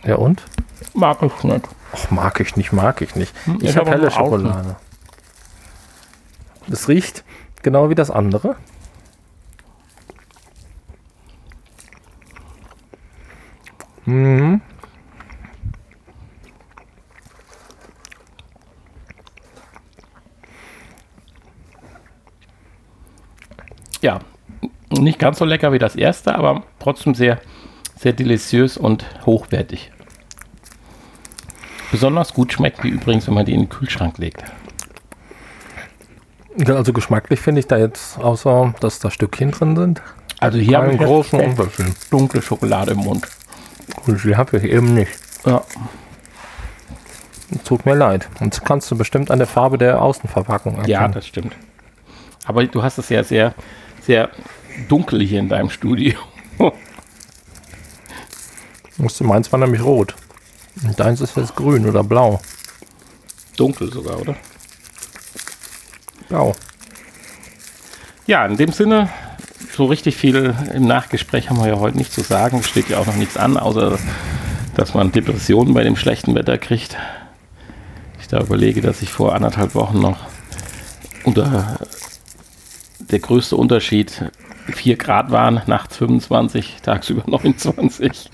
Ja und? Mag ich nicht. Och, mag ich nicht, mag ich nicht. Hm, Ich ich habe hab helle Schokolade. Es riecht genau wie das andere. Mhm. Ja, nicht ganz so lecker wie das erste, aber trotzdem sehr, sehr deliziös und hochwertig. Besonders gut schmeckt die übrigens, wenn man die in den Kühlschrank legt. Also geschmacklich finde ich da jetzt, außer dass da Stückchen drin sind, Also hier habe einen ich jetzt großen Unterschied. dunkle Schokolade im Mund. Und die habe ich eben nicht. Ja. Tut mir leid. Und das kannst du bestimmt an der Farbe der Außenverpackung erkennen. ja, das stimmt. Aber du hast es ja sehr, sehr dunkel hier in deinem Studio. Musste meins war nämlich rot. Und deins ist jetzt grün oder blau. Dunkel sogar, oder? Blau. Ja, in dem Sinne, so richtig viel im Nachgespräch haben wir ja heute nicht zu sagen. Es steht ja auch noch nichts an, außer dass man Depressionen bei dem schlechten Wetter kriegt. Ich da überlege, dass ich vor anderthalb Wochen noch unter der größte Unterschied 4 Grad waren, nachts 25, tagsüber 29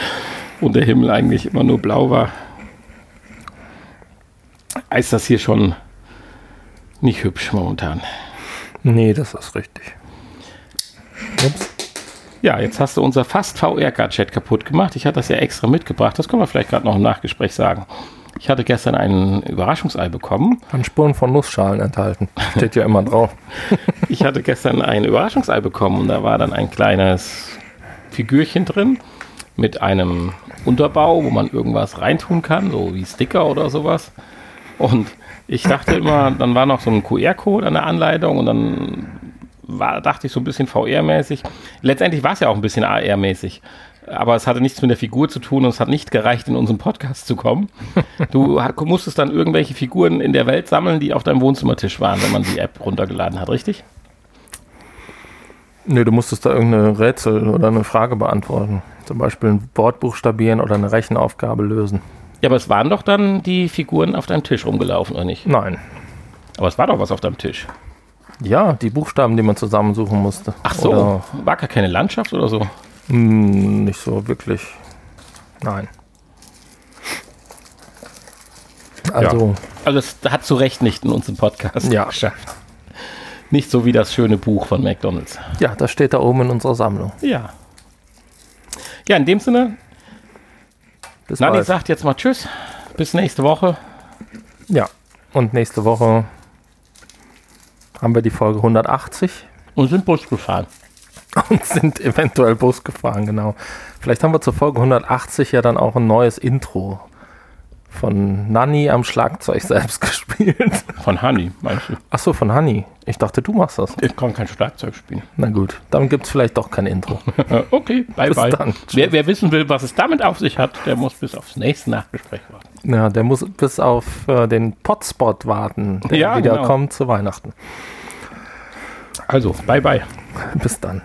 und der Himmel eigentlich immer nur blau war. Ist das hier schon nicht hübsch momentan. Nee, das ist richtig. Ups. Ja, jetzt hast du unser fast VR-Gadget kaputt gemacht. Ich hatte das ja extra mitgebracht. Das können wir vielleicht gerade noch im Nachgespräch sagen. Ich hatte gestern ein Überraschungsei bekommen. Kann Spuren von Nussschalen enthalten. Steht ja immer drauf. Ich hatte gestern ein Überraschungsei bekommen und da war dann ein kleines Figürchen drin mit einem Unterbau, wo man irgendwas reintun kann, so wie Sticker oder sowas. Und ich dachte immer, dann war noch so ein QR-Code an der Anleitung und dann war, dachte ich so ein bisschen VR-mäßig. Letztendlich war es ja auch ein bisschen AR-mäßig. Aber es hatte nichts mit der Figur zu tun und es hat nicht gereicht, in unseren Podcast zu kommen. Du musstest dann irgendwelche Figuren in der Welt sammeln, die auf deinem Wohnzimmertisch waren, wenn man die App runtergeladen hat, richtig? Nee, du musstest da irgendeine Rätsel oder eine Frage beantworten. Zum Beispiel ein Wort buchstabieren oder eine Rechenaufgabe lösen. Ja, aber es waren doch dann die Figuren auf deinem Tisch rumgelaufen, oder nicht? Nein. Aber es war doch was auf deinem Tisch. Ja, die Buchstaben, die man zusammensuchen musste. Ach so, Oder, war gar keine Landschaft oder so? Mh, nicht so wirklich. Nein. Also, Also es hat zu Recht nicht in unserem Podcast Ja. geschafft. Nicht so wie das schöne Buch von McDonalds. ja, das steht da oben in unserer Sammlung. Ja. Ja, in dem Sinne, Bis Nani bald. sagt jetzt mal Tschüss. Bis nächste Woche. Ja, und nächste Woche haben wir die Folge 180 Und sind Bus gefahren. Und sind eventuell Bus gefahren, genau. Vielleicht haben wir zur Folge 180 ja dann auch ein neues Intro von Nanny am Schlagzeug selbst gespielt. Von Honey, meinst du? Achso, von Honey. Ich dachte, du machst das. Ich kann kein Schlagzeug spielen. Na gut, dann gibt es vielleicht doch kein Intro. okay, bye Bis bye. dann. Wer, wer wissen will, was es damit auf sich hat, der muss bis aufs nächste Nachgespräch warten. Ja, der muss bis auf äh, den Potspot warten, der Ja, wieder genau. kommt zu Weihnachten. Also, bye bye. Bis dann.